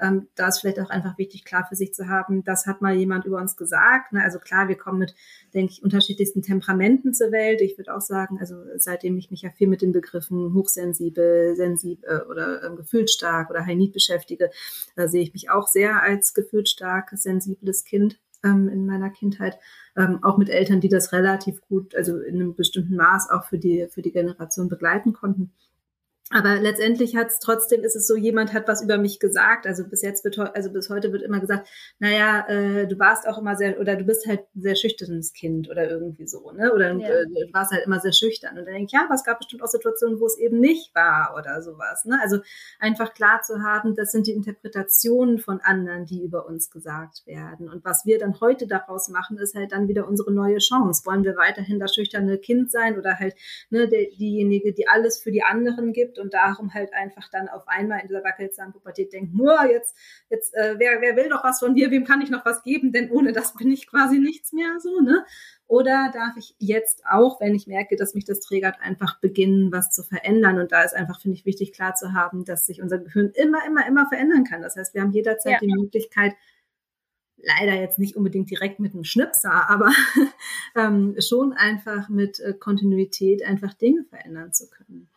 Ähm, da ist vielleicht auch einfach wichtig, klar für sich zu haben, das hat mal jemand über uns gesagt. Ne? Also klar, wir kommen mit, denke ich, unterschiedlichsten Temperamenten zur Welt. Ich würde auch sagen, also seitdem ich mich ja viel mit den Begriffen hochsensibel, sensibel äh, oder ähm, gefühlsstark oder high need beschäftige, da sehe ich mich auch sehr als gefühlsstark, sensibles Kind ähm, in meiner Kindheit. Ähm, auch mit Eltern, die das relativ gut, also in einem bestimmten Maß auch für die, für die Generation begleiten konnten. Aber letztendlich hat es trotzdem ist es so, jemand hat was über mich gesagt. Also bis jetzt wird also bis heute wird immer gesagt, naja, äh, du warst auch immer sehr oder du bist halt ein sehr schüchternes Kind oder irgendwie so, ne? Oder ja. äh, du warst halt immer sehr schüchtern. Und dann denke ich, ja, aber es gab bestimmt auch Situationen, wo es eben nicht war oder sowas. Ne? Also einfach klar zu haben, das sind die Interpretationen von anderen, die über uns gesagt werden. Und was wir dann heute daraus machen, ist halt dann wieder unsere neue Chance. Wollen wir weiterhin das schüchterne Kind sein oder halt ne, der, diejenige, die alles für die anderen gibt? Und darum halt einfach dann auf einmal in dieser wackelzahmen Pubertät denkt, nur jetzt, jetzt, äh, wer, wer will doch was von dir, wem kann ich noch was geben, denn ohne das bin ich quasi nichts mehr so, ne? Oder darf ich jetzt auch, wenn ich merke, dass mich das triggert, einfach beginnen, was zu verändern? Und da ist einfach, finde ich, wichtig klar zu haben, dass sich unser Gehirn immer, immer, immer verändern kann. Das heißt, wir haben jederzeit ja. die Möglichkeit, leider jetzt nicht unbedingt direkt mit einem Schnipser, aber ähm, schon einfach mit äh, Kontinuität einfach Dinge verändern zu können.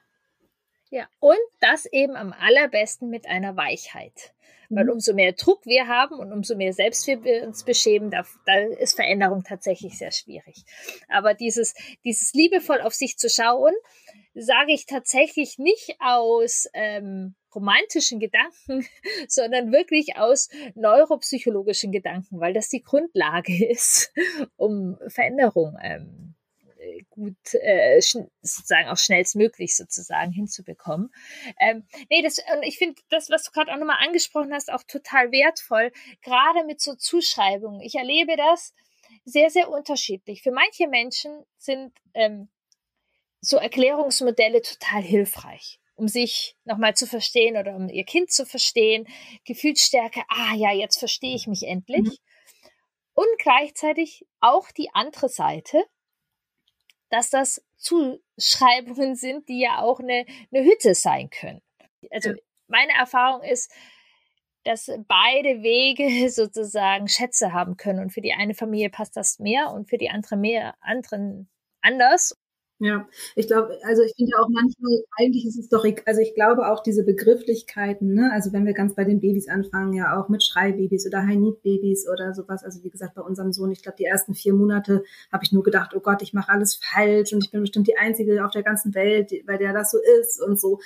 Ja, und das eben am allerbesten mit einer Weichheit. Weil mhm. umso mehr Druck wir haben und umso mehr selbst wir uns beschämen, da, da ist Veränderung tatsächlich sehr schwierig. Aber dieses, dieses liebevoll auf sich zu schauen, sage ich tatsächlich nicht aus ähm, romantischen Gedanken, sondern wirklich aus neuropsychologischen Gedanken, weil das die Grundlage ist, um Veränderung ähm, gut äh, sozusagen auch schnellstmöglich sozusagen hinzubekommen. Ähm, nee, das, und ich finde das, was du gerade auch nochmal angesprochen hast, auch total wertvoll, gerade mit so Zuschreibungen. Ich erlebe das sehr, sehr unterschiedlich. Für manche Menschen sind ähm, so Erklärungsmodelle total hilfreich um sich nochmal zu verstehen oder um ihr Kind zu verstehen, Gefühlsstärke, ah ja, jetzt verstehe ich mich endlich. Mhm. Und gleichzeitig auch die andere Seite, dass das Zuschreibungen sind, die ja auch eine, eine Hütte sein können. Also meine Erfahrung ist, dass beide Wege sozusagen Schätze haben können und für die eine Familie passt das mehr und für die andere mehr, anderen anders. Ja, ich glaube, also ich finde auch manchmal, eigentlich ist es doch, also ich glaube auch diese Begrifflichkeiten, ne, also wenn wir ganz bei den Babys anfangen, ja auch mit Schreibabys oder High-Need-Babys oder sowas, also wie gesagt, bei unserem Sohn, ich glaube, die ersten vier Monate habe ich nur gedacht, oh Gott, ich mache alles falsch und ich bin bestimmt die Einzige auf der ganzen Welt, bei der das so ist und so.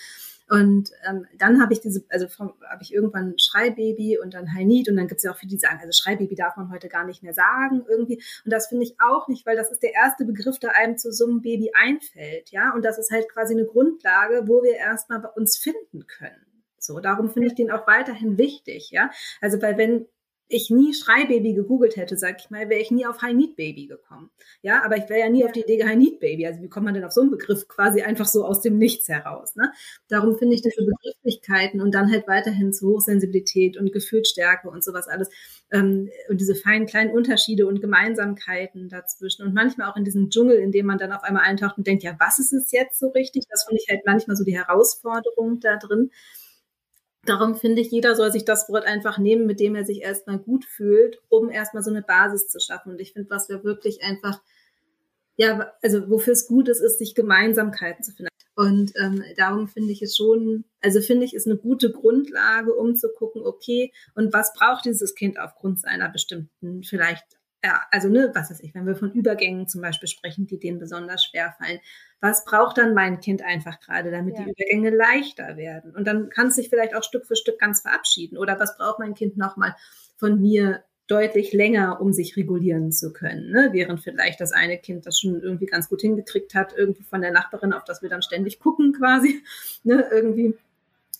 Und ähm, dann habe ich diese, also habe ich irgendwann Schreibaby und dann High und dann gibt es ja auch viele, die sagen, also Schreibaby darf man heute gar nicht mehr sagen irgendwie. Und das finde ich auch nicht, weil das ist der erste Begriff, der einem zu so einem Baby einfällt, ja. Und das ist halt quasi eine Grundlage, wo wir erstmal bei uns finden können. So, darum finde ich den auch weiterhin wichtig, ja. Also, weil wenn ich nie Schreibaby gegoogelt hätte, sag ich mal, wäre ich nie auf High Need Baby gekommen. Ja, aber ich wäre ja nie auf die Idee High Need Baby. Also wie kommt man denn auf so einen Begriff quasi einfach so aus dem Nichts heraus? Ne? Darum finde ich diese Begrifflichkeiten und dann halt weiterhin zu Hochsensibilität und Gefühlsstärke und sowas alles ähm, und diese feinen kleinen Unterschiede und Gemeinsamkeiten dazwischen und manchmal auch in diesem Dschungel, in dem man dann auf einmal eintaucht und denkt, ja, was ist es jetzt so richtig? Das finde ich halt manchmal so die Herausforderung da drin. Darum finde ich, jeder soll sich das Wort einfach nehmen, mit dem er sich erstmal gut fühlt, um erstmal so eine Basis zu schaffen. Und ich finde, was wir wirklich einfach, ja, also wofür es gut ist, ist, sich Gemeinsamkeiten zu finden. Und ähm, darum finde ich es schon, also finde ich, ist eine gute Grundlage, um zu gucken, okay, und was braucht dieses Kind aufgrund seiner bestimmten vielleicht ja, also ne, was weiß ich, wenn wir von Übergängen zum Beispiel sprechen, die denen besonders schwer fallen, was braucht dann mein Kind einfach gerade, damit ja. die Übergänge leichter werden? Und dann kann es sich vielleicht auch Stück für Stück ganz verabschieden. Oder was braucht mein Kind nochmal von mir deutlich länger, um sich regulieren zu können, ne? während vielleicht das eine Kind das schon irgendwie ganz gut hingekriegt hat, irgendwie von der Nachbarin, auf das wir dann ständig gucken quasi, ne? irgendwie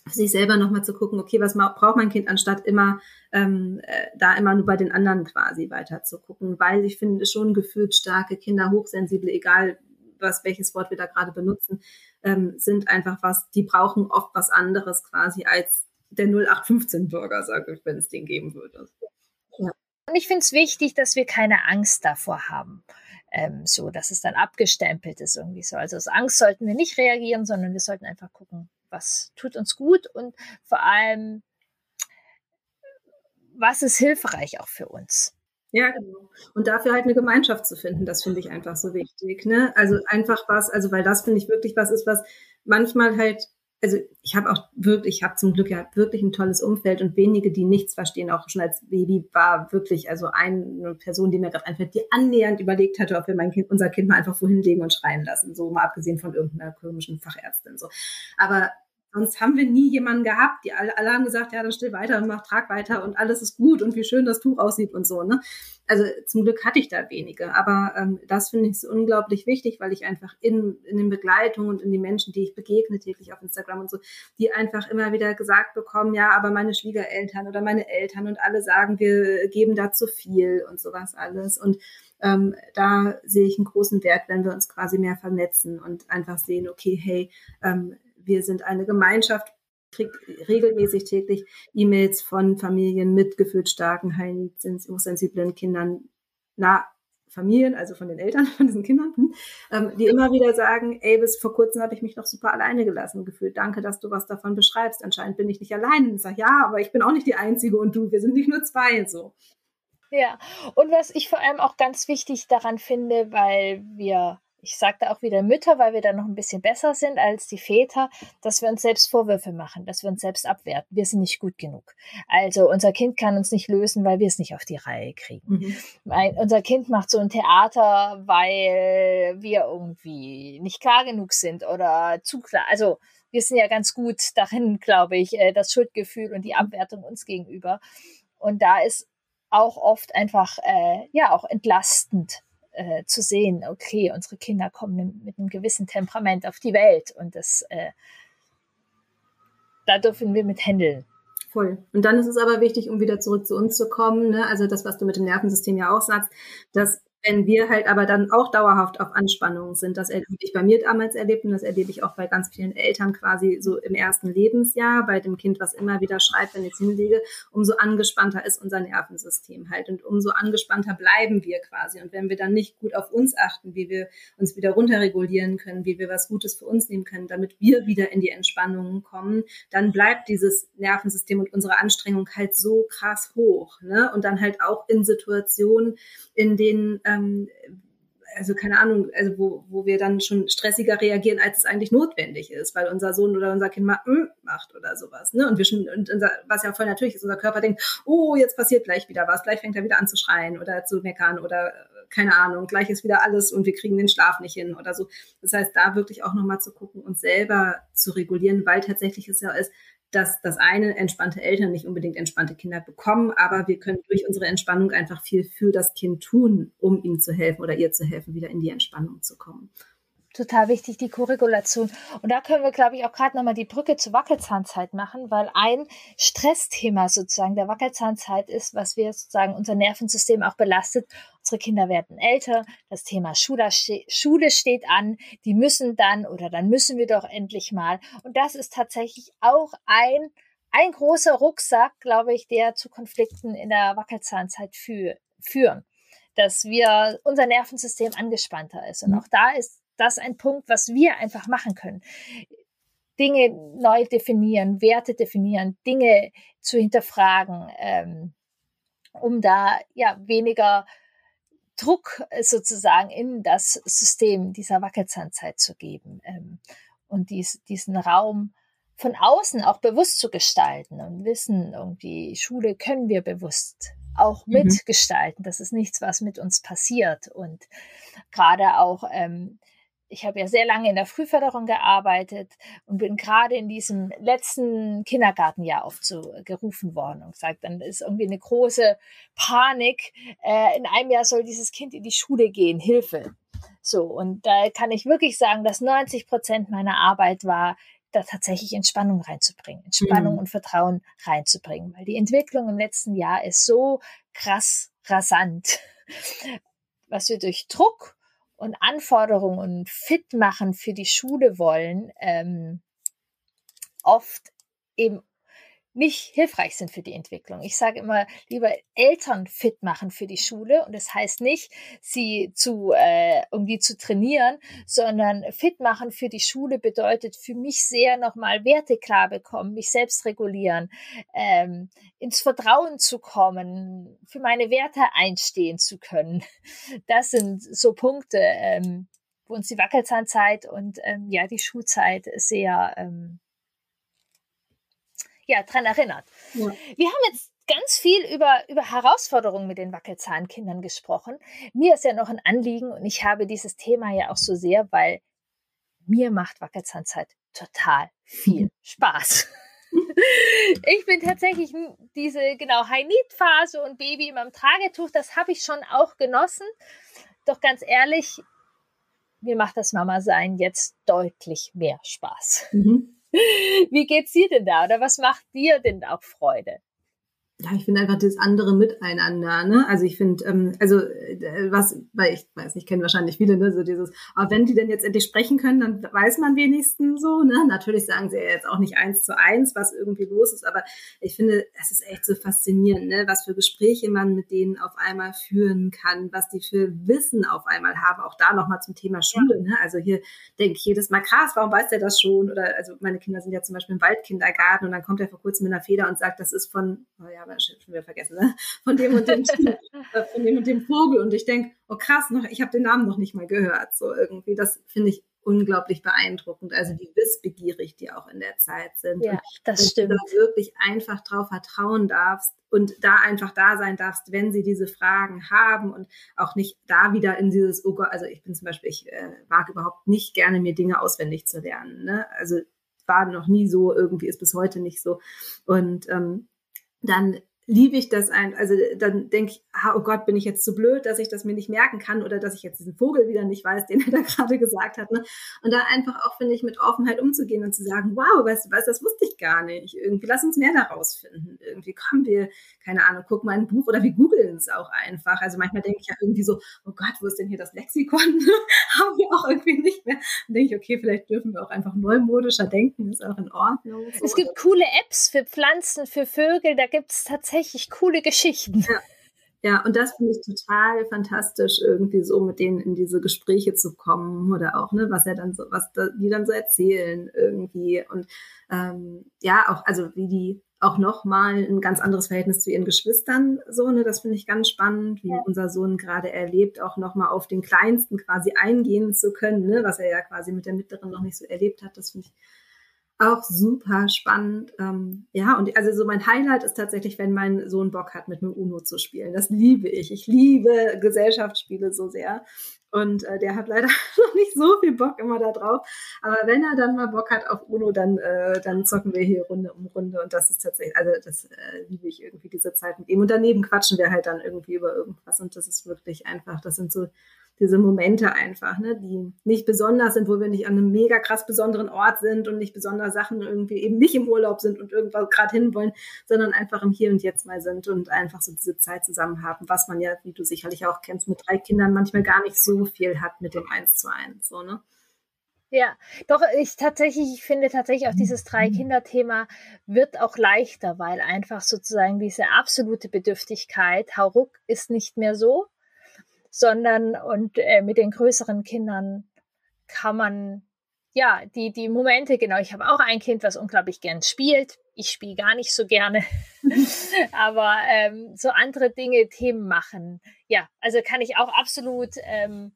sich selber nochmal zu gucken, okay, was braucht mein Kind, anstatt immer ähm, äh, da immer nur bei den anderen quasi weiter zu gucken, weil ich finde schon gefühlt starke Kinder, hochsensible, egal was welches Wort wir da gerade benutzen, ähm, sind einfach was, die brauchen oft was anderes quasi als der 0815-Bürger, sage ich, wenn es den geben würde. Ja. Und ich finde es wichtig, dass wir keine Angst davor haben. Ähm, so, dass es dann abgestempelt ist irgendwie so. Also aus Angst sollten wir nicht reagieren, sondern wir sollten einfach gucken, was tut uns gut und vor allem, was ist hilfreich auch für uns. Ja, genau. Und dafür halt eine Gemeinschaft zu finden, das finde ich einfach so wichtig. Ne? Also einfach was, also weil das finde ich wirklich was ist, was manchmal halt, also ich habe auch wirklich, ich habe zum Glück ja wirklich ein tolles Umfeld und wenige, die nichts verstehen, auch schon als Baby war wirklich, also eine Person, die mir gerade einfällt, die annähernd überlegt hatte, ob wir mein Kind, unser Kind mal einfach wohin legen und schreien lassen, so mal abgesehen von irgendeiner komischen Fachärztin so. Aber Sonst haben wir nie jemanden gehabt, die alle, alle haben gesagt, ja, dann still weiter und mach, trag weiter und alles ist gut und wie schön das Tuch aussieht und so. Ne? Also zum Glück hatte ich da wenige. Aber ähm, das finde ich so unglaublich wichtig, weil ich einfach in, in den Begleitungen und in die Menschen, die ich begegne täglich auf Instagram und so, die einfach immer wieder gesagt bekommen, ja, aber meine Schwiegereltern oder meine Eltern und alle sagen, wir geben da zu viel und sowas alles. Und ähm, da sehe ich einen großen Wert, wenn wir uns quasi mehr vernetzen und einfach sehen, okay, hey, ähm, wir sind eine Gemeinschaft, kriegt regelmäßig täglich E-Mails von Familien mit gefühlsstarken, hochsensiblen Kindern, na, Familien, also von den Eltern von diesen Kindern, hm, ähm, die immer wieder sagen, ey, bis vor kurzem habe ich mich noch super alleine gelassen gefühlt. Danke, dass du was davon beschreibst. Anscheinend bin ich nicht allein. Ich sage, ja, aber ich bin auch nicht die Einzige und du, wir sind nicht nur zwei so. Ja, und was ich vor allem auch ganz wichtig daran finde, weil wir ich sagte auch wieder Mütter, weil wir da noch ein bisschen besser sind als die Väter, dass wir uns selbst Vorwürfe machen, dass wir uns selbst abwerten. Wir sind nicht gut genug. Also unser Kind kann uns nicht lösen, weil wir es nicht auf die Reihe kriegen. Mhm. Mein, unser Kind macht so ein Theater, weil wir irgendwie nicht klar genug sind oder zu klar. Also wir sind ja ganz gut darin, glaube ich, äh, das Schuldgefühl und die Abwertung uns gegenüber. Und da ist auch oft einfach, äh, ja, auch entlastend äh, zu sehen, okay, unsere Kinder kommen mit einem gewissen Temperament auf die Welt und das, äh, da dürfen wir mit handeln. Voll. Und dann ist es aber wichtig, um wieder zurück zu uns zu kommen, ne? also das, was du mit dem Nervensystem ja auch sagst, dass wenn wir halt aber dann auch dauerhaft auf Anspannung sind, das habe ich bei mir damals erlebt und das erlebe ich auch bei ganz vielen Eltern quasi so im ersten Lebensjahr, bei dem Kind, was immer wieder schreit, wenn ich es hinlege, umso angespannter ist unser Nervensystem halt und umso angespannter bleiben wir quasi. Und wenn wir dann nicht gut auf uns achten, wie wir uns wieder runterregulieren können, wie wir was Gutes für uns nehmen können, damit wir wieder in die Entspannung kommen, dann bleibt dieses Nervensystem und unsere Anstrengung halt so krass hoch. Ne? Und dann halt auch in Situationen, in denen ähm, also keine Ahnung, also wo, wo wir dann schon stressiger reagieren, als es eigentlich notwendig ist, weil unser Sohn oder unser Kind mal mm, macht oder sowas. Ne? Und wir schon, und unser, was ja voll natürlich ist, unser Körper denkt, oh, jetzt passiert gleich wieder was, gleich fängt er wieder an zu schreien oder zu meckern oder keine Ahnung, gleich ist wieder alles und wir kriegen den Schlaf nicht hin oder so. Das heißt, da wirklich auch nochmal zu gucken, uns selber zu regulieren, weil tatsächlich es ja ist, dass das eine entspannte Eltern nicht unbedingt entspannte Kinder bekommen, aber wir können durch unsere Entspannung einfach viel für das Kind tun, um ihm zu helfen oder ihr zu helfen, wieder in die Entspannung zu kommen total wichtig, die Korregulation. Und da können wir, glaube ich, auch gerade nochmal die Brücke zur Wackelzahnzeit machen, weil ein Stressthema sozusagen der Wackelzahnzeit ist, was wir sozusagen unser Nervensystem auch belastet. Unsere Kinder werden älter, das Thema Schule, Schule steht an, die müssen dann oder dann müssen wir doch endlich mal. Und das ist tatsächlich auch ein, ein großer Rucksack, glaube ich, der zu Konflikten in der Wackelzahnzeit fü führen dass wir unser Nervensystem angespannter ist. Und mhm. auch da ist das ein Punkt, was wir einfach machen können. Dinge neu definieren, Werte definieren, Dinge zu hinterfragen, ähm, um da ja weniger Druck sozusagen in das System dieser Wackelzahnzeit zu geben ähm, und dies, diesen Raum von außen auch bewusst zu gestalten und wissen, irgendwie Schule können wir bewusst auch mhm. mitgestalten. Das ist nichts, was mit uns passiert und gerade auch ähm, ich habe ja sehr lange in der Frühförderung gearbeitet und bin gerade in diesem letzten Kindergartenjahr aufgerufen worden und gesagt, dann ist irgendwie eine große Panik. Äh, in einem Jahr soll dieses Kind in die Schule gehen, Hilfe. So, und da kann ich wirklich sagen, dass 90 Prozent meiner Arbeit war, da tatsächlich Entspannung reinzubringen, Entspannung mhm. und Vertrauen reinzubringen, weil die Entwicklung im letzten Jahr ist so krass rasant, was wir durch Druck und Anforderungen und fit machen für die Schule wollen, ähm, oft eben nicht hilfreich sind für die Entwicklung. Ich sage immer, lieber Eltern fit machen für die Schule und das heißt nicht, sie zu äh, irgendwie zu trainieren, sondern fit machen für die Schule bedeutet für mich sehr nochmal Werte klar bekommen, mich selbst regulieren, ähm, ins Vertrauen zu kommen, für meine Werte einstehen zu können. Das sind so Punkte, ähm, wo uns die Wackelzahnzeit und ähm, ja die Schulzeit sehr ähm, ja, dran erinnert. Ja. Wir haben jetzt ganz viel über, über Herausforderungen mit den Wackelzahnkindern gesprochen. Mir ist ja noch ein Anliegen und ich habe dieses Thema ja auch so sehr, weil mir macht Wackelzahnzeit total viel mhm. Spaß. ich bin tatsächlich diese genau High-Need-Phase und Baby immer im Tragetuch, das habe ich schon auch genossen. Doch ganz ehrlich, mir macht das Mama sein jetzt deutlich mehr Spaß. Mhm. Wie geht's dir denn da? Oder was macht dir denn auch Freude? Ja, ich finde einfach das andere Miteinander, ne? Also ich finde, ähm, also äh, was, weil ich weiß nicht, kennen wahrscheinlich viele, ne? So dieses, aber wenn die denn jetzt endlich sprechen können, dann weiß man wenigstens so, ne? Natürlich sagen sie ja jetzt auch nicht eins zu eins, was irgendwie los ist, aber ich finde, es ist echt so faszinierend, ne? Was für Gespräche man mit denen auf einmal führen kann, was die für Wissen auf einmal haben. Auch da nochmal zum Thema Schule, ne? Also hier denke ich jedes Mal, krass, warum weiß der das schon? Oder also meine Kinder sind ja zum Beispiel im Waldkindergarten und dann kommt er vor kurzem mit einer Feder und sagt, das ist von, oh ja, aber schon wieder vergessen, ne? von dem und dem äh, von dem und dem Vogel. Und ich denke, oh krass, noch, ich habe den Namen noch nicht mal gehört. So irgendwie, das finde ich unglaublich beeindruckend. Also wie wissbegierig die auch in der Zeit sind. Ja, und das stimmt. Du da wirklich einfach drauf vertrauen darfst und da einfach da sein darfst, wenn sie diese Fragen haben und auch nicht da wieder in dieses, oh Gott, also ich bin zum Beispiel, ich äh, mag überhaupt nicht gerne mir Dinge auswendig zu lernen. Ne? Also war noch nie so, irgendwie ist bis heute nicht so. Und ähm, dann liebe ich das ein. Also dann denke ich, ah, oh Gott, bin ich jetzt zu blöd, dass ich das mir nicht merken kann oder dass ich jetzt diesen Vogel wieder nicht weiß, den er da gerade gesagt hat. Ne? Und da einfach auch, finde ich, mit Offenheit umzugehen und zu sagen, wow, weißt du was, das wusste ich gar nicht. Irgendwie lass uns mehr daraus finden. Irgendwie kommen wir, keine Ahnung, guck mal ein Buch oder wir googeln es auch einfach. Also manchmal denke ich ja irgendwie so, oh Gott, wo ist denn hier das Lexikon? Haben wir auch irgendwie nicht mehr. Dann denke ich, okay, vielleicht dürfen wir auch einfach neumodischer denken, ist auch in Ordnung. So. Es gibt coole Apps für Pflanzen, für Vögel, da gibt es tatsächlich tatsächlich coole Geschichten. Ja. Ja, und das finde ich total fantastisch, irgendwie so mit denen in diese Gespräche zu kommen oder auch, ne, was er dann so, was da, die dann so erzählen irgendwie. Und ähm, ja, auch, also wie die auch nochmal ein ganz anderes Verhältnis zu ihren Geschwistern, so, ne, das finde ich ganz spannend, wie ja. unser Sohn gerade erlebt, auch nochmal auf den Kleinsten quasi eingehen zu können, ne, was er ja quasi mit der Mittleren noch nicht so erlebt hat. Das finde ich auch super spannend. Ähm, ja, und also so mein Highlight ist tatsächlich, wenn mein Sohn Bock hat, mit mir Uno zu spielen. Das liebe ich. Ich liebe Gesellschaftsspiele so sehr. Und äh, der hat leider noch nicht so viel Bock immer da drauf. Aber wenn er dann mal Bock hat auf Uno, dann, äh, dann zocken wir hier Runde um Runde. Und das ist tatsächlich, also das äh, liebe ich irgendwie diese Zeit mit ihm. Und daneben quatschen wir halt dann irgendwie über irgendwas. Und das ist wirklich einfach, das sind so diese Momente einfach, ne, die nicht besonders sind, wo wir nicht an einem mega krass besonderen Ort sind und nicht besonders Sachen irgendwie eben nicht im Urlaub sind und irgendwo gerade hinwollen, sondern einfach im Hier und Jetzt mal sind und einfach so diese Zeit zusammen haben, was man ja, wie du sicherlich auch kennst, mit drei Kindern manchmal gar nicht so viel hat mit dem Eins zu eins, so, ne? Ja, doch ich tatsächlich, ich finde tatsächlich auch dieses Drei-Kinder-Thema wird auch leichter, weil einfach sozusagen diese absolute Bedürftigkeit, Hauruck ist nicht mehr so sondern und äh, mit den größeren Kindern kann man ja die die Momente genau. Ich habe auch ein Kind, was unglaublich gern spielt. Ich spiele gar nicht so gerne, aber ähm, so andere Dinge, Themen machen. Ja, also kann ich auch absolut ähm,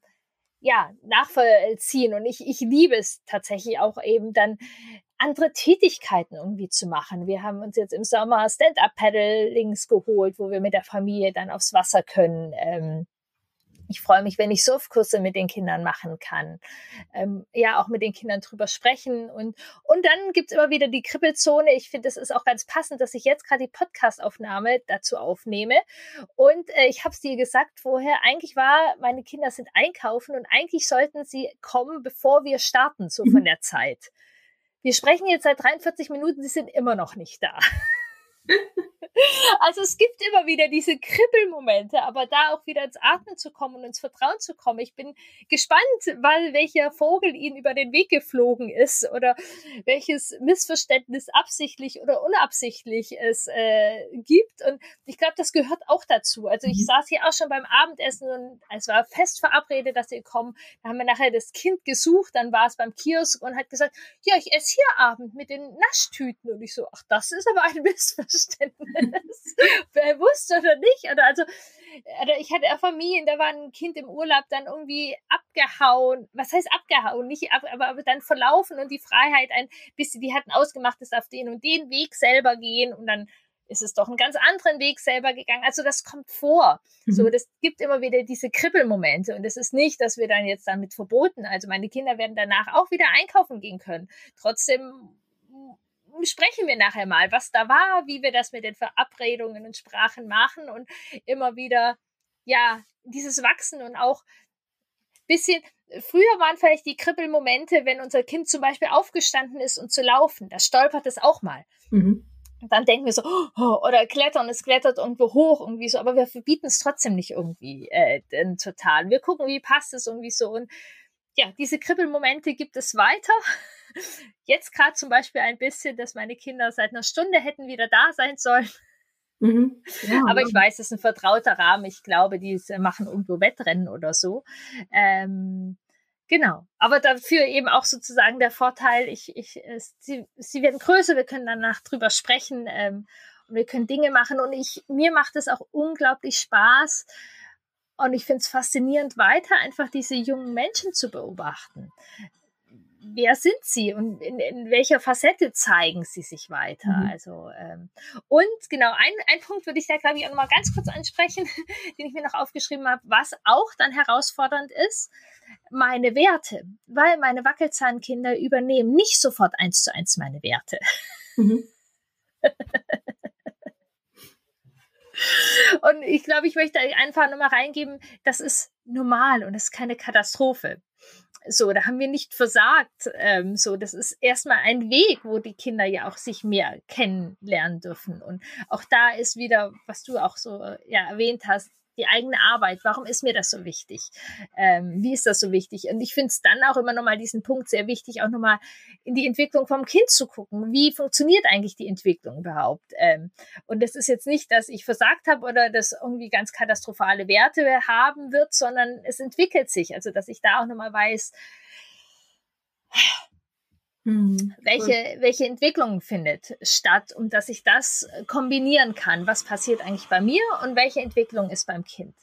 ja nachvollziehen und ich ich liebe es tatsächlich auch eben dann andere Tätigkeiten irgendwie zu machen. Wir haben uns jetzt im Sommer Stand-up-Paddle-Links geholt, wo wir mit der Familie dann aufs Wasser können. Ähm, ich freue mich, wenn ich Surfkurse mit den Kindern machen kann. Ähm, ja, auch mit den Kindern drüber sprechen. Und, und dann gibt's immer wieder die Kribbelzone. Ich finde, es ist auch ganz passend, dass ich jetzt gerade die Podcastaufnahme dazu aufnehme. Und äh, ich habe es dir gesagt vorher, eigentlich war, meine Kinder sind einkaufen und eigentlich sollten sie kommen, bevor wir starten, so von mhm. der Zeit. Wir sprechen jetzt seit 43 Minuten, sie sind immer noch nicht da. Also es gibt immer wieder diese Kribbelmomente, aber da auch wieder ins Atmen zu kommen und ins Vertrauen zu kommen. Ich bin gespannt, weil welcher Vogel ihnen über den Weg geflogen ist oder welches Missverständnis absichtlich oder unabsichtlich es äh, gibt. Und ich glaube, das gehört auch dazu. Also ich mhm. saß hier auch schon beim Abendessen und es war fest verabredet, dass sie kommen. Da haben wir nachher das Kind gesucht, dann war es beim Kiosk und hat gesagt, ja, ich esse hier Abend mit den Naschtüten. Und ich so, ach, das ist aber ein Missverständnis ist, bewusst oder nicht. Oder also, oder ich hatte Familien, da war ein Kind im Urlaub dann irgendwie abgehauen. Was heißt abgehauen? Nicht ab, aber, aber dann verlaufen und die Freiheit ein bisschen, die hatten ausgemacht, dass auf den und den Weg selber gehen und dann ist es doch einen ganz anderen Weg selber gegangen. Also das kommt vor. Mhm. So, das gibt immer wieder diese Kribbelmomente. Und es ist nicht, dass wir dann jetzt damit verboten. Also meine Kinder werden danach auch wieder einkaufen gehen können. Trotzdem sprechen wir nachher mal, was da war, wie wir das mit den Verabredungen und Sprachen machen und immer wieder, ja, dieses Wachsen und auch bisschen, früher waren vielleicht die Kribbelmomente, wenn unser Kind zum Beispiel aufgestanden ist und zu laufen, da stolpert es auch mal. Mhm. Und dann denken wir so, oh, oder klettern, es klettert irgendwo hoch, irgendwie so, aber wir verbieten es trotzdem nicht irgendwie äh, total. Wir gucken, wie passt es irgendwie so. Und ja, diese Kribbelmomente gibt es weiter. Jetzt gerade zum Beispiel ein bisschen, dass meine Kinder seit einer Stunde hätten wieder da sein sollen. Mhm. Ja, Aber ich weiß, es ist ein vertrauter Rahmen. Ich glaube, die machen irgendwo Wettrennen oder so. Ähm, genau. Aber dafür eben auch sozusagen der Vorteil, ich, ich, sie, sie werden größer, wir können danach drüber sprechen. Ähm, und wir können Dinge machen und ich, mir macht es auch unglaublich Spaß und ich finde es faszinierend, weiter einfach diese jungen Menschen zu beobachten wer sind sie und in, in, welcher Facette zeigen sie sich weiter? Mhm. Also ähm, und genau, ein, ein Punkt würde ich da, glaube ich, auch noch mal ganz kurz ansprechen, den ich mir noch aufgeschrieben habe, was auch dann herausfordernd ist, meine Werte, weil meine Wackelzahnkinder übernehmen nicht sofort eins zu eins meine Werte. Mhm. Und ich glaube, ich möchte einfach nochmal reingeben, das ist normal und das ist keine Katastrophe. So, da haben wir nicht versagt. Ähm, so, das ist erstmal ein Weg, wo die Kinder ja auch sich mehr kennenlernen dürfen. Und auch da ist wieder, was du auch so ja, erwähnt hast, die eigene Arbeit. Warum ist mir das so wichtig? Ähm, wie ist das so wichtig? Und ich finde es dann auch immer nochmal diesen Punkt sehr wichtig, auch nochmal in die Entwicklung vom Kind zu gucken. Wie funktioniert eigentlich die Entwicklung überhaupt? Ähm, und das ist jetzt nicht, dass ich versagt habe oder dass irgendwie ganz katastrophale Werte haben wird, sondern es entwickelt sich. Also, dass ich da auch nochmal weiß, Mhm. Welche, welche Entwicklung findet statt und dass ich das kombinieren kann? Was passiert eigentlich bei mir und welche Entwicklung ist beim Kind?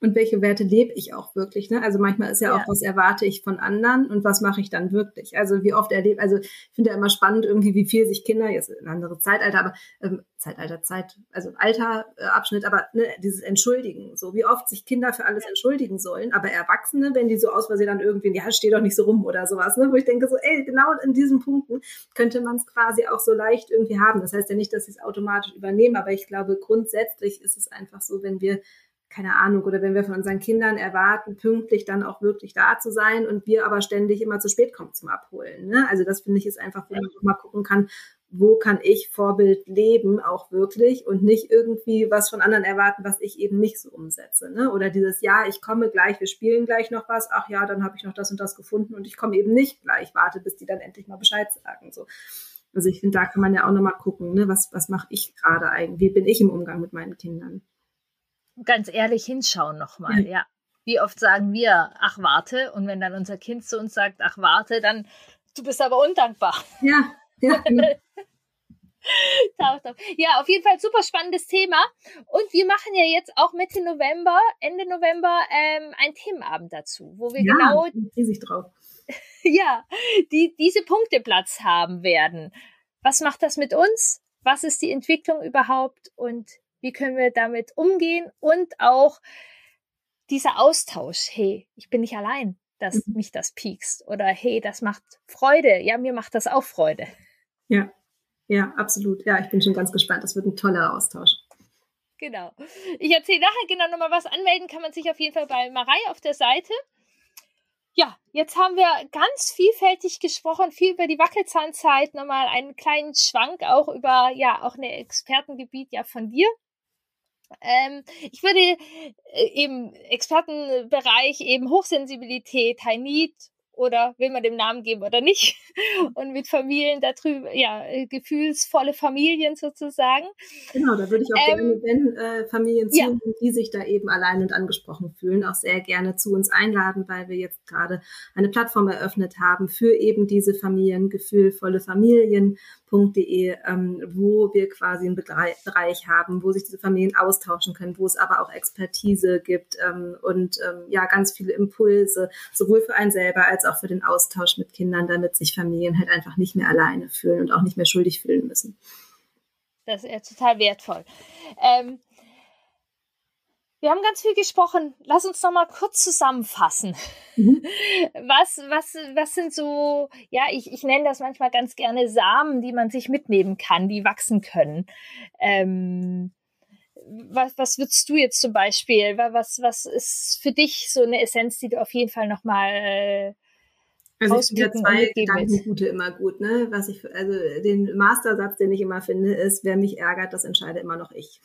Und welche Werte lebe ich auch wirklich. Ne? Also manchmal ist ja, ja, auch, was erwarte ich von anderen und was mache ich dann wirklich. Also wie oft erlebe, also ich finde ja immer spannend irgendwie, wie viel sich Kinder, jetzt ein anderes Zeitalter, aber ähm, Zeitalter, Zeit, also Alterabschnitt, äh, aber ne, dieses Entschuldigen, so wie oft sich Kinder für alles entschuldigen sollen, aber Erwachsene, wenn die so aus Versehen dann irgendwie, ja, steh doch nicht so rum oder sowas, ne? wo ich denke so, ey, genau in diesen Punkten könnte man es quasi auch so leicht irgendwie haben. Das heißt ja nicht, dass sie es automatisch übernehmen, aber ich glaube, grundsätzlich ist es einfach so, wenn wir keine Ahnung, oder wenn wir von unseren Kindern erwarten, pünktlich dann auch wirklich da zu sein und wir aber ständig immer zu spät kommen zum Abholen. Ne? Also das finde ich ist einfach, wo man mal gucken kann, wo kann ich Vorbild leben, auch wirklich und nicht irgendwie was von anderen erwarten, was ich eben nicht so umsetze. Ne? Oder dieses, ja, ich komme gleich, wir spielen gleich noch was, ach ja, dann habe ich noch das und das gefunden und ich komme eben nicht gleich, warte, bis die dann endlich mal Bescheid sagen. So. Also ich finde, da kann man ja auch nochmal gucken, ne? was, was mache ich gerade eigentlich, wie bin ich im Umgang mit meinen Kindern ganz ehrlich hinschauen nochmal, ja. ja. Wie oft sagen wir, ach warte, und wenn dann unser Kind zu uns sagt, ach warte, dann du bist aber undankbar. Ja, ja. Genau. Ja, auf jeden Fall super spannendes Thema. Und wir machen ja jetzt auch Mitte November, Ende November, ähm, einen Themenabend dazu, wo wir ja, genau riesig drauf. ja, die, diese Punkte Platz haben werden. Was macht das mit uns? Was ist die Entwicklung überhaupt? Und wie können wir damit umgehen und auch dieser Austausch, hey, ich bin nicht allein, dass mhm. mich das piekst oder hey, das macht Freude. Ja, mir macht das auch Freude. Ja, ja, absolut. Ja, ich bin schon ganz gespannt. Das wird ein toller Austausch. Genau. Ich erzähle nachher genau nochmal was. Anmelden kann man sich auf jeden Fall bei Marei auf der Seite. Ja, jetzt haben wir ganz vielfältig gesprochen, viel über die Wackelzahnzeit, nochmal einen kleinen Schwank auch über, ja, auch ein Expertengebiet ja von dir. Ähm, ich würde äh, im Expertenbereich eben Hochsensibilität, High Need oder will man dem Namen geben oder nicht und mit Familien darüber, ja, äh, gefühlsvolle Familien sozusagen. Genau, da würde ich auch ähm, gerne, wenn äh, Familien ja. zuhören, die sich da eben allein und angesprochen fühlen, auch sehr gerne zu uns einladen, weil wir jetzt gerade eine Plattform eröffnet haben für eben diese Familien, gefühlvolle Familien www.familienzukunft.de, ähm, wo wir quasi einen Bereich haben, wo sich diese Familien austauschen können, wo es aber auch Expertise gibt ähm, und ähm, ja, ganz viele Impulse, sowohl für einen selber als auch für den Austausch mit Kindern, damit sich Familien halt einfach nicht mehr alleine fühlen und auch nicht mehr schuldig fühlen müssen. Das ist ja total wertvoll. Ähm, wir haben ganz viel gesprochen. Lass uns noch mal kurz zusammenfassen. Mhm. Was, was, was sind so, ja, ich, ich nenne das manchmal ganz gerne Samen, die man sich mitnehmen kann, die wachsen können. Ähm, was, was würdest du jetzt zum Beispiel, was, was ist für dich so eine Essenz, die du auf jeden Fall noch mal äh, also ich finde ja zwei Gedankengute immer gut, ne? Was ich, also den Mastersatz, den ich immer finde, ist, wer mich ärgert, das entscheide immer noch ich.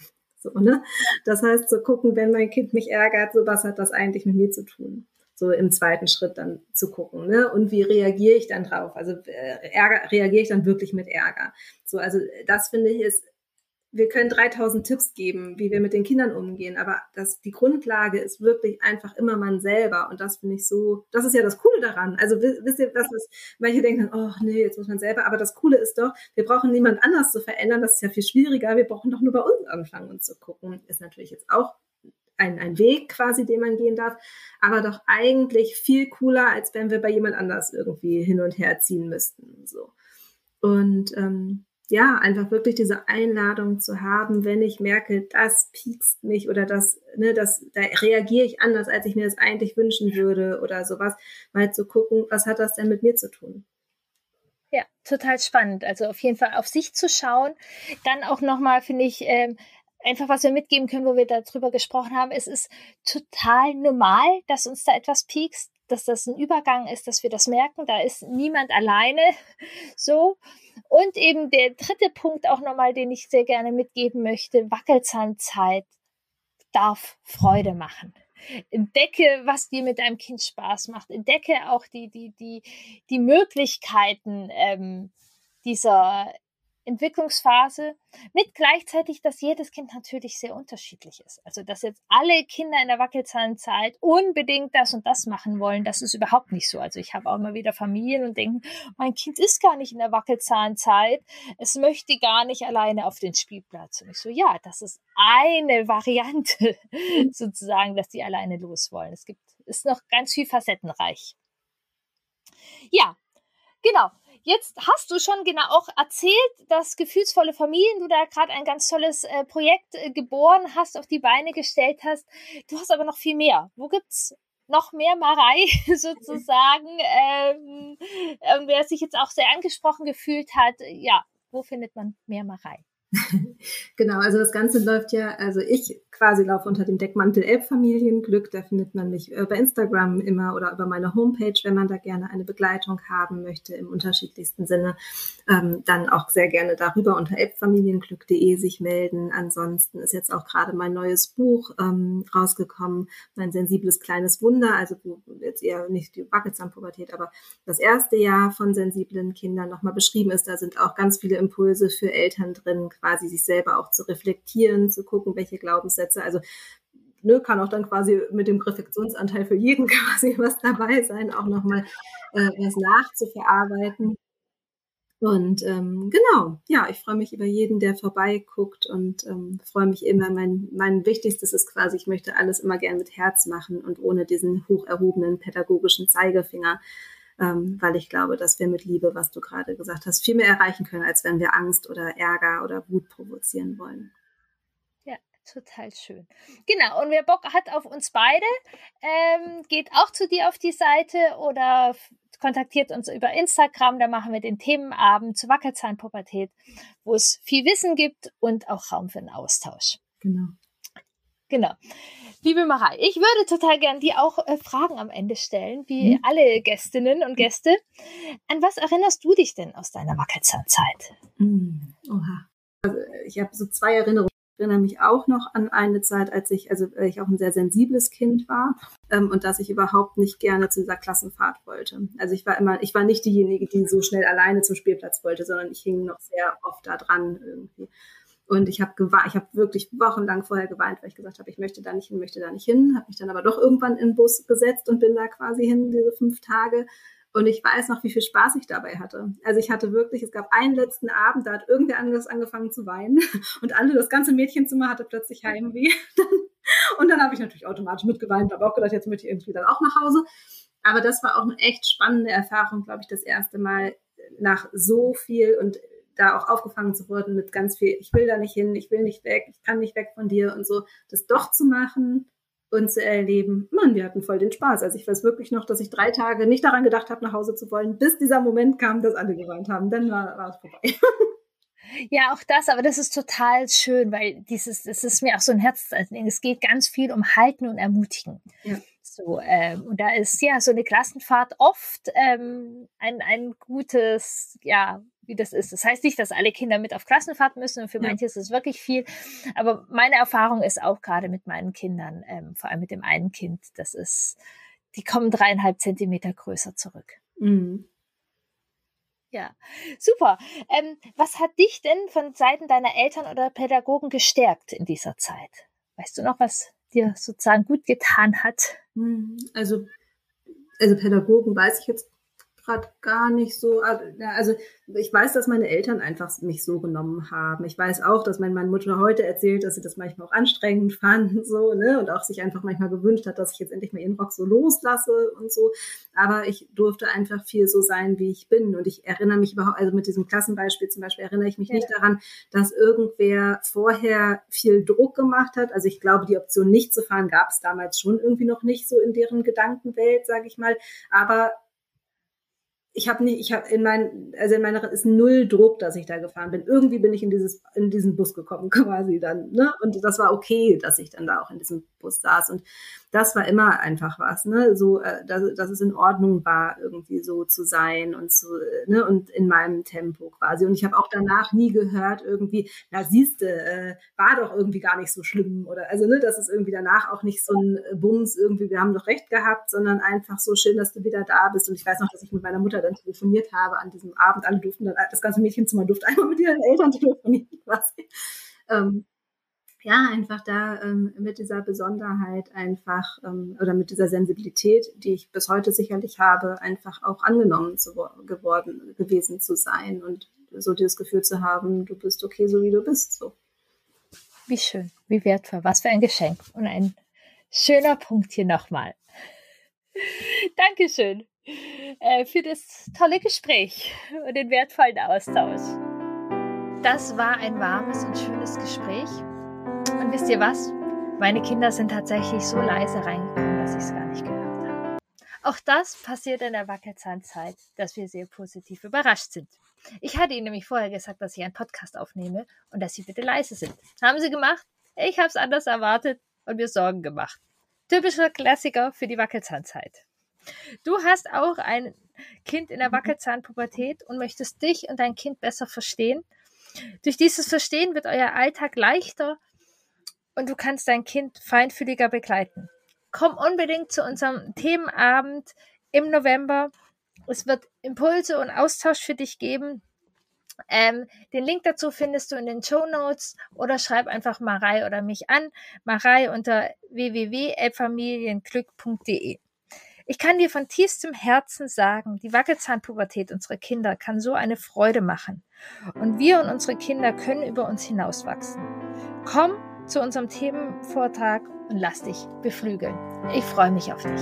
So, ne? Das heißt, zu gucken, wenn mein Kind mich ärgert, so was hat das eigentlich mit mir zu tun? So im zweiten Schritt dann zu gucken, ne? Und wie reagiere ich dann drauf? Also äh, Ärger, reagiere ich dann wirklich mit Ärger? So, also das finde ich ist wir können 3000 Tipps geben, wie wir mit den Kindern umgehen, aber das, die Grundlage ist wirklich einfach immer man selber. Und das finde ich so, das ist ja das Coole daran. Also wisst ihr, was ist, manche denken, oh nee, jetzt muss man selber, aber das Coole ist doch, wir brauchen niemand anders zu verändern, das ist ja viel schwieriger, wir brauchen doch nur bei uns anfangen und zu gucken. Ist natürlich jetzt auch ein, ein Weg quasi, den man gehen darf, aber doch eigentlich viel cooler, als wenn wir bei jemand anders irgendwie hin und her ziehen müssten. So. Und ähm, ja, einfach wirklich diese Einladung zu haben, wenn ich merke, das piekst mich oder das, ne, das, da reagiere ich anders, als ich mir das eigentlich wünschen würde oder sowas, mal zu gucken, was hat das denn mit mir zu tun? Ja, total spannend. Also auf jeden Fall auf sich zu schauen. Dann auch nochmal, finde ich, ähm, einfach, was wir mitgeben können, wo wir darüber gesprochen haben, es ist total normal, dass uns da etwas piekst, dass das ein Übergang ist, dass wir das merken, da ist niemand alleine so. Und eben der dritte Punkt auch nochmal, den ich sehr gerne mitgeben möchte, Wackelzahnzeit darf Freude machen. Entdecke, was dir mit deinem Kind Spaß macht. Entdecke auch die, die, die, die Möglichkeiten ähm, dieser Entwicklungsphase mit gleichzeitig, dass jedes Kind natürlich sehr unterschiedlich ist. Also, dass jetzt alle Kinder in der Wackelzahnzeit unbedingt das und das machen wollen, das ist überhaupt nicht so. Also, ich habe auch immer wieder Familien und denken, mein Kind ist gar nicht in der Wackelzahnzeit, es möchte gar nicht alleine auf den Spielplatz. Und ich so, ja, das ist eine Variante sozusagen, dass die alleine los wollen. Es gibt, ist noch ganz viel facettenreich. Ja, genau. Jetzt hast du schon genau auch erzählt, dass gefühlsvolle Familien, du da gerade ein ganz tolles äh, Projekt äh, geboren hast, auf die Beine gestellt hast. Du hast aber noch viel mehr. Wo gibt's noch mehr Marei sozusagen? Ähm, äh, wer sich jetzt auch sehr angesprochen gefühlt hat, ja, wo findet man mehr Marei? genau, also das Ganze läuft ja, also ich quasi laufe unter dem Deckmantel Elbfamilienglück. Da findet man mich über Instagram immer oder über meine Homepage, wenn man da gerne eine Begleitung haben möchte im unterschiedlichsten Sinne. Ähm, dann auch sehr gerne darüber unter elbfamilienglück.de sich melden. Ansonsten ist jetzt auch gerade mein neues Buch ähm, rausgekommen, mein sensibles kleines Wunder, also jetzt eher nicht die Wackelzahnpubertät, aber das erste Jahr von sensiblen Kindern nochmal beschrieben ist. Da sind auch ganz viele Impulse für Eltern drin, quasi sich selber auch zu reflektieren, zu gucken, welche Glaubenssätze, also ne, kann auch dann quasi mit dem Reflexionsanteil für jeden quasi was dabei sein, auch nochmal äh, was nachzuverarbeiten. Und ähm, genau, ja, ich freue mich über jeden, der vorbeiguckt und ähm, freue mich immer. Mein, mein Wichtigstes ist quasi, ich möchte alles immer gern mit Herz machen und ohne diesen hoch erhobenen pädagogischen Zeigefinger ähm, weil ich glaube, dass wir mit Liebe, was du gerade gesagt hast, viel mehr erreichen können, als wenn wir Angst oder Ärger oder Wut provozieren wollen. Ja, total schön. Genau, und wer Bock hat auf uns beide, ähm, geht auch zu dir auf die Seite oder kontaktiert uns über Instagram, da machen wir den Themenabend zur Wackelzahnpubertät, wo es viel Wissen gibt und auch Raum für einen Austausch. Genau. Genau. Liebe Marei, ich würde total gern dir auch äh, Fragen am Ende stellen, wie mhm. alle Gästinnen und Gäste. An was erinnerst du dich denn aus deiner Wackelzahnzeit? Mhm. Oha. Also ich habe so zwei Erinnerungen. Ich erinnere mich auch noch an eine Zeit, als ich, also äh, ich auch ein sehr sensibles Kind war ähm, und dass ich überhaupt nicht gerne zu dieser Klassenfahrt wollte. Also ich war immer, ich war nicht diejenige, die so schnell alleine zum Spielplatz wollte, sondern ich hing noch sehr oft da dran irgendwie. Und ich habe ich habe wirklich wochenlang vorher geweint, weil ich gesagt habe, ich möchte da nicht hin, möchte da nicht hin. Habe mich dann aber doch irgendwann in den Bus gesetzt und bin da quasi hin, diese fünf Tage. Und ich weiß noch, wie viel Spaß ich dabei hatte. Also ich hatte wirklich, es gab einen letzten Abend, da hat irgendwer anderes angefangen zu weinen und alle, das ganze Mädchenzimmer hatte plötzlich Heimweh. und dann habe ich natürlich automatisch mitgeweint, habe auch gedacht, jetzt möchte ich irgendwie dann auch nach Hause. Aber das war auch eine echt spannende Erfahrung, glaube ich, das erste Mal nach so viel und da auch aufgefangen zu werden mit ganz viel, ich will da nicht hin, ich will nicht weg, ich kann nicht weg von dir und so, das doch zu machen und zu erleben, Mann, wir hatten voll den Spaß. Also ich weiß wirklich noch, dass ich drei Tage nicht daran gedacht habe, nach Hause zu wollen, bis dieser Moment kam, dass alle geweint haben. Dann war, war es vorbei. Ja, auch das, aber das ist total schön, weil dieses, das ist mir auch so ein Herzding. Es geht ganz viel um Halten und Ermutigen. Ja. So, ähm, und da ist ja so eine Klassenfahrt oft ähm, ein, ein gutes, ja, wie das ist. Das heißt nicht, dass alle Kinder mit auf Klassenfahrt müssen und für ja. manche ist es wirklich viel. Aber meine Erfahrung ist auch gerade mit meinen Kindern, ähm, vor allem mit dem einen Kind, das ist, die kommen dreieinhalb Zentimeter größer zurück. Mhm. Ja, super. Ähm, was hat dich denn von Seiten deiner Eltern oder Pädagogen gestärkt in dieser Zeit? Weißt du noch, was dir sozusagen gut getan hat? Hm, also, also Pädagogen weiß ich jetzt gerade gar nicht so. Also ich weiß, dass meine Eltern einfach mich so genommen haben. Ich weiß auch, dass meine Mutter heute erzählt, dass sie das manchmal auch anstrengend fand, so, ne, und auch sich einfach manchmal gewünscht hat, dass ich jetzt endlich mal ihren Rock so loslasse und so. Aber ich durfte einfach viel so sein, wie ich bin. Und ich erinnere mich überhaupt, also mit diesem Klassenbeispiel zum Beispiel erinnere ich mich ja. nicht daran, dass irgendwer vorher viel Druck gemacht hat. Also ich glaube, die Option nicht zu fahren gab es damals schon irgendwie noch nicht so in deren Gedankenwelt, sage ich mal. Aber ich habe nicht, ich habe in meinen, also in meiner ist null Druck, dass ich da gefahren bin. Irgendwie bin ich in dieses, in diesen Bus gekommen quasi dann, ne? Und das war okay, dass ich dann da auch in diesem Bus saß. Und das war immer einfach was, ne? So, äh, dass, dass es in Ordnung war, irgendwie so zu sein und zu, ne? Und in meinem Tempo quasi. Und ich habe auch danach nie gehört, irgendwie, na siehste, äh, war doch irgendwie gar nicht so schlimm oder also, ne, das ist irgendwie danach auch nicht so ein Bums irgendwie, wir haben doch recht gehabt, sondern einfach so schön, dass du wieder da bist. Und ich weiß noch, dass ich mit meiner Mutter dann telefoniert habe an diesem Abend. Alle durften dann, das ganze Mädchenzimmer durfte einmal mit ihren Eltern telefonieren quasi. Ähm, ja, einfach da ähm, mit dieser Besonderheit einfach ähm, oder mit dieser Sensibilität, die ich bis heute sicherlich habe, einfach auch angenommen zu, geworden gewesen zu sein und so dieses Gefühl zu haben, du bist okay, so wie du bist. So. Wie schön, wie wertvoll, was für ein Geschenk und ein schöner Punkt hier nochmal. Dankeschön äh, für das tolle Gespräch und den wertvollen Austausch. Das war ein warmes und schönes Gespräch. Und wisst ihr was? Meine Kinder sind tatsächlich so leise reingekommen, dass ich es gar nicht gehört habe. Auch das passiert in der Wackelzahnzeit, dass wir sehr positiv überrascht sind. Ich hatte ihnen nämlich vorher gesagt, dass ich einen Podcast aufnehme und dass sie bitte leise sind. Haben sie gemacht? Ich habe es anders erwartet und mir Sorgen gemacht. Typischer Klassiker für die Wackelzahnzeit. Du hast auch ein Kind in der Wackelzahnpubertät und möchtest dich und dein Kind besser verstehen. Durch dieses Verstehen wird euer Alltag leichter und du kannst dein Kind feinfühliger begleiten. Komm unbedingt zu unserem Themenabend im November. Es wird Impulse und Austausch für dich geben. Ähm, den Link dazu findest du in den Show Notes oder schreib einfach Marei oder mich an. Marei unter www.elbfamilienglück.de. Ich kann dir von tiefstem Herzen sagen, die Wackelzahnpubertät unserer Kinder kann so eine Freude machen. Und wir und unsere Kinder können über uns hinauswachsen. Komm zu unserem Themenvortrag und lass dich beflügeln. Ich freue mich auf dich.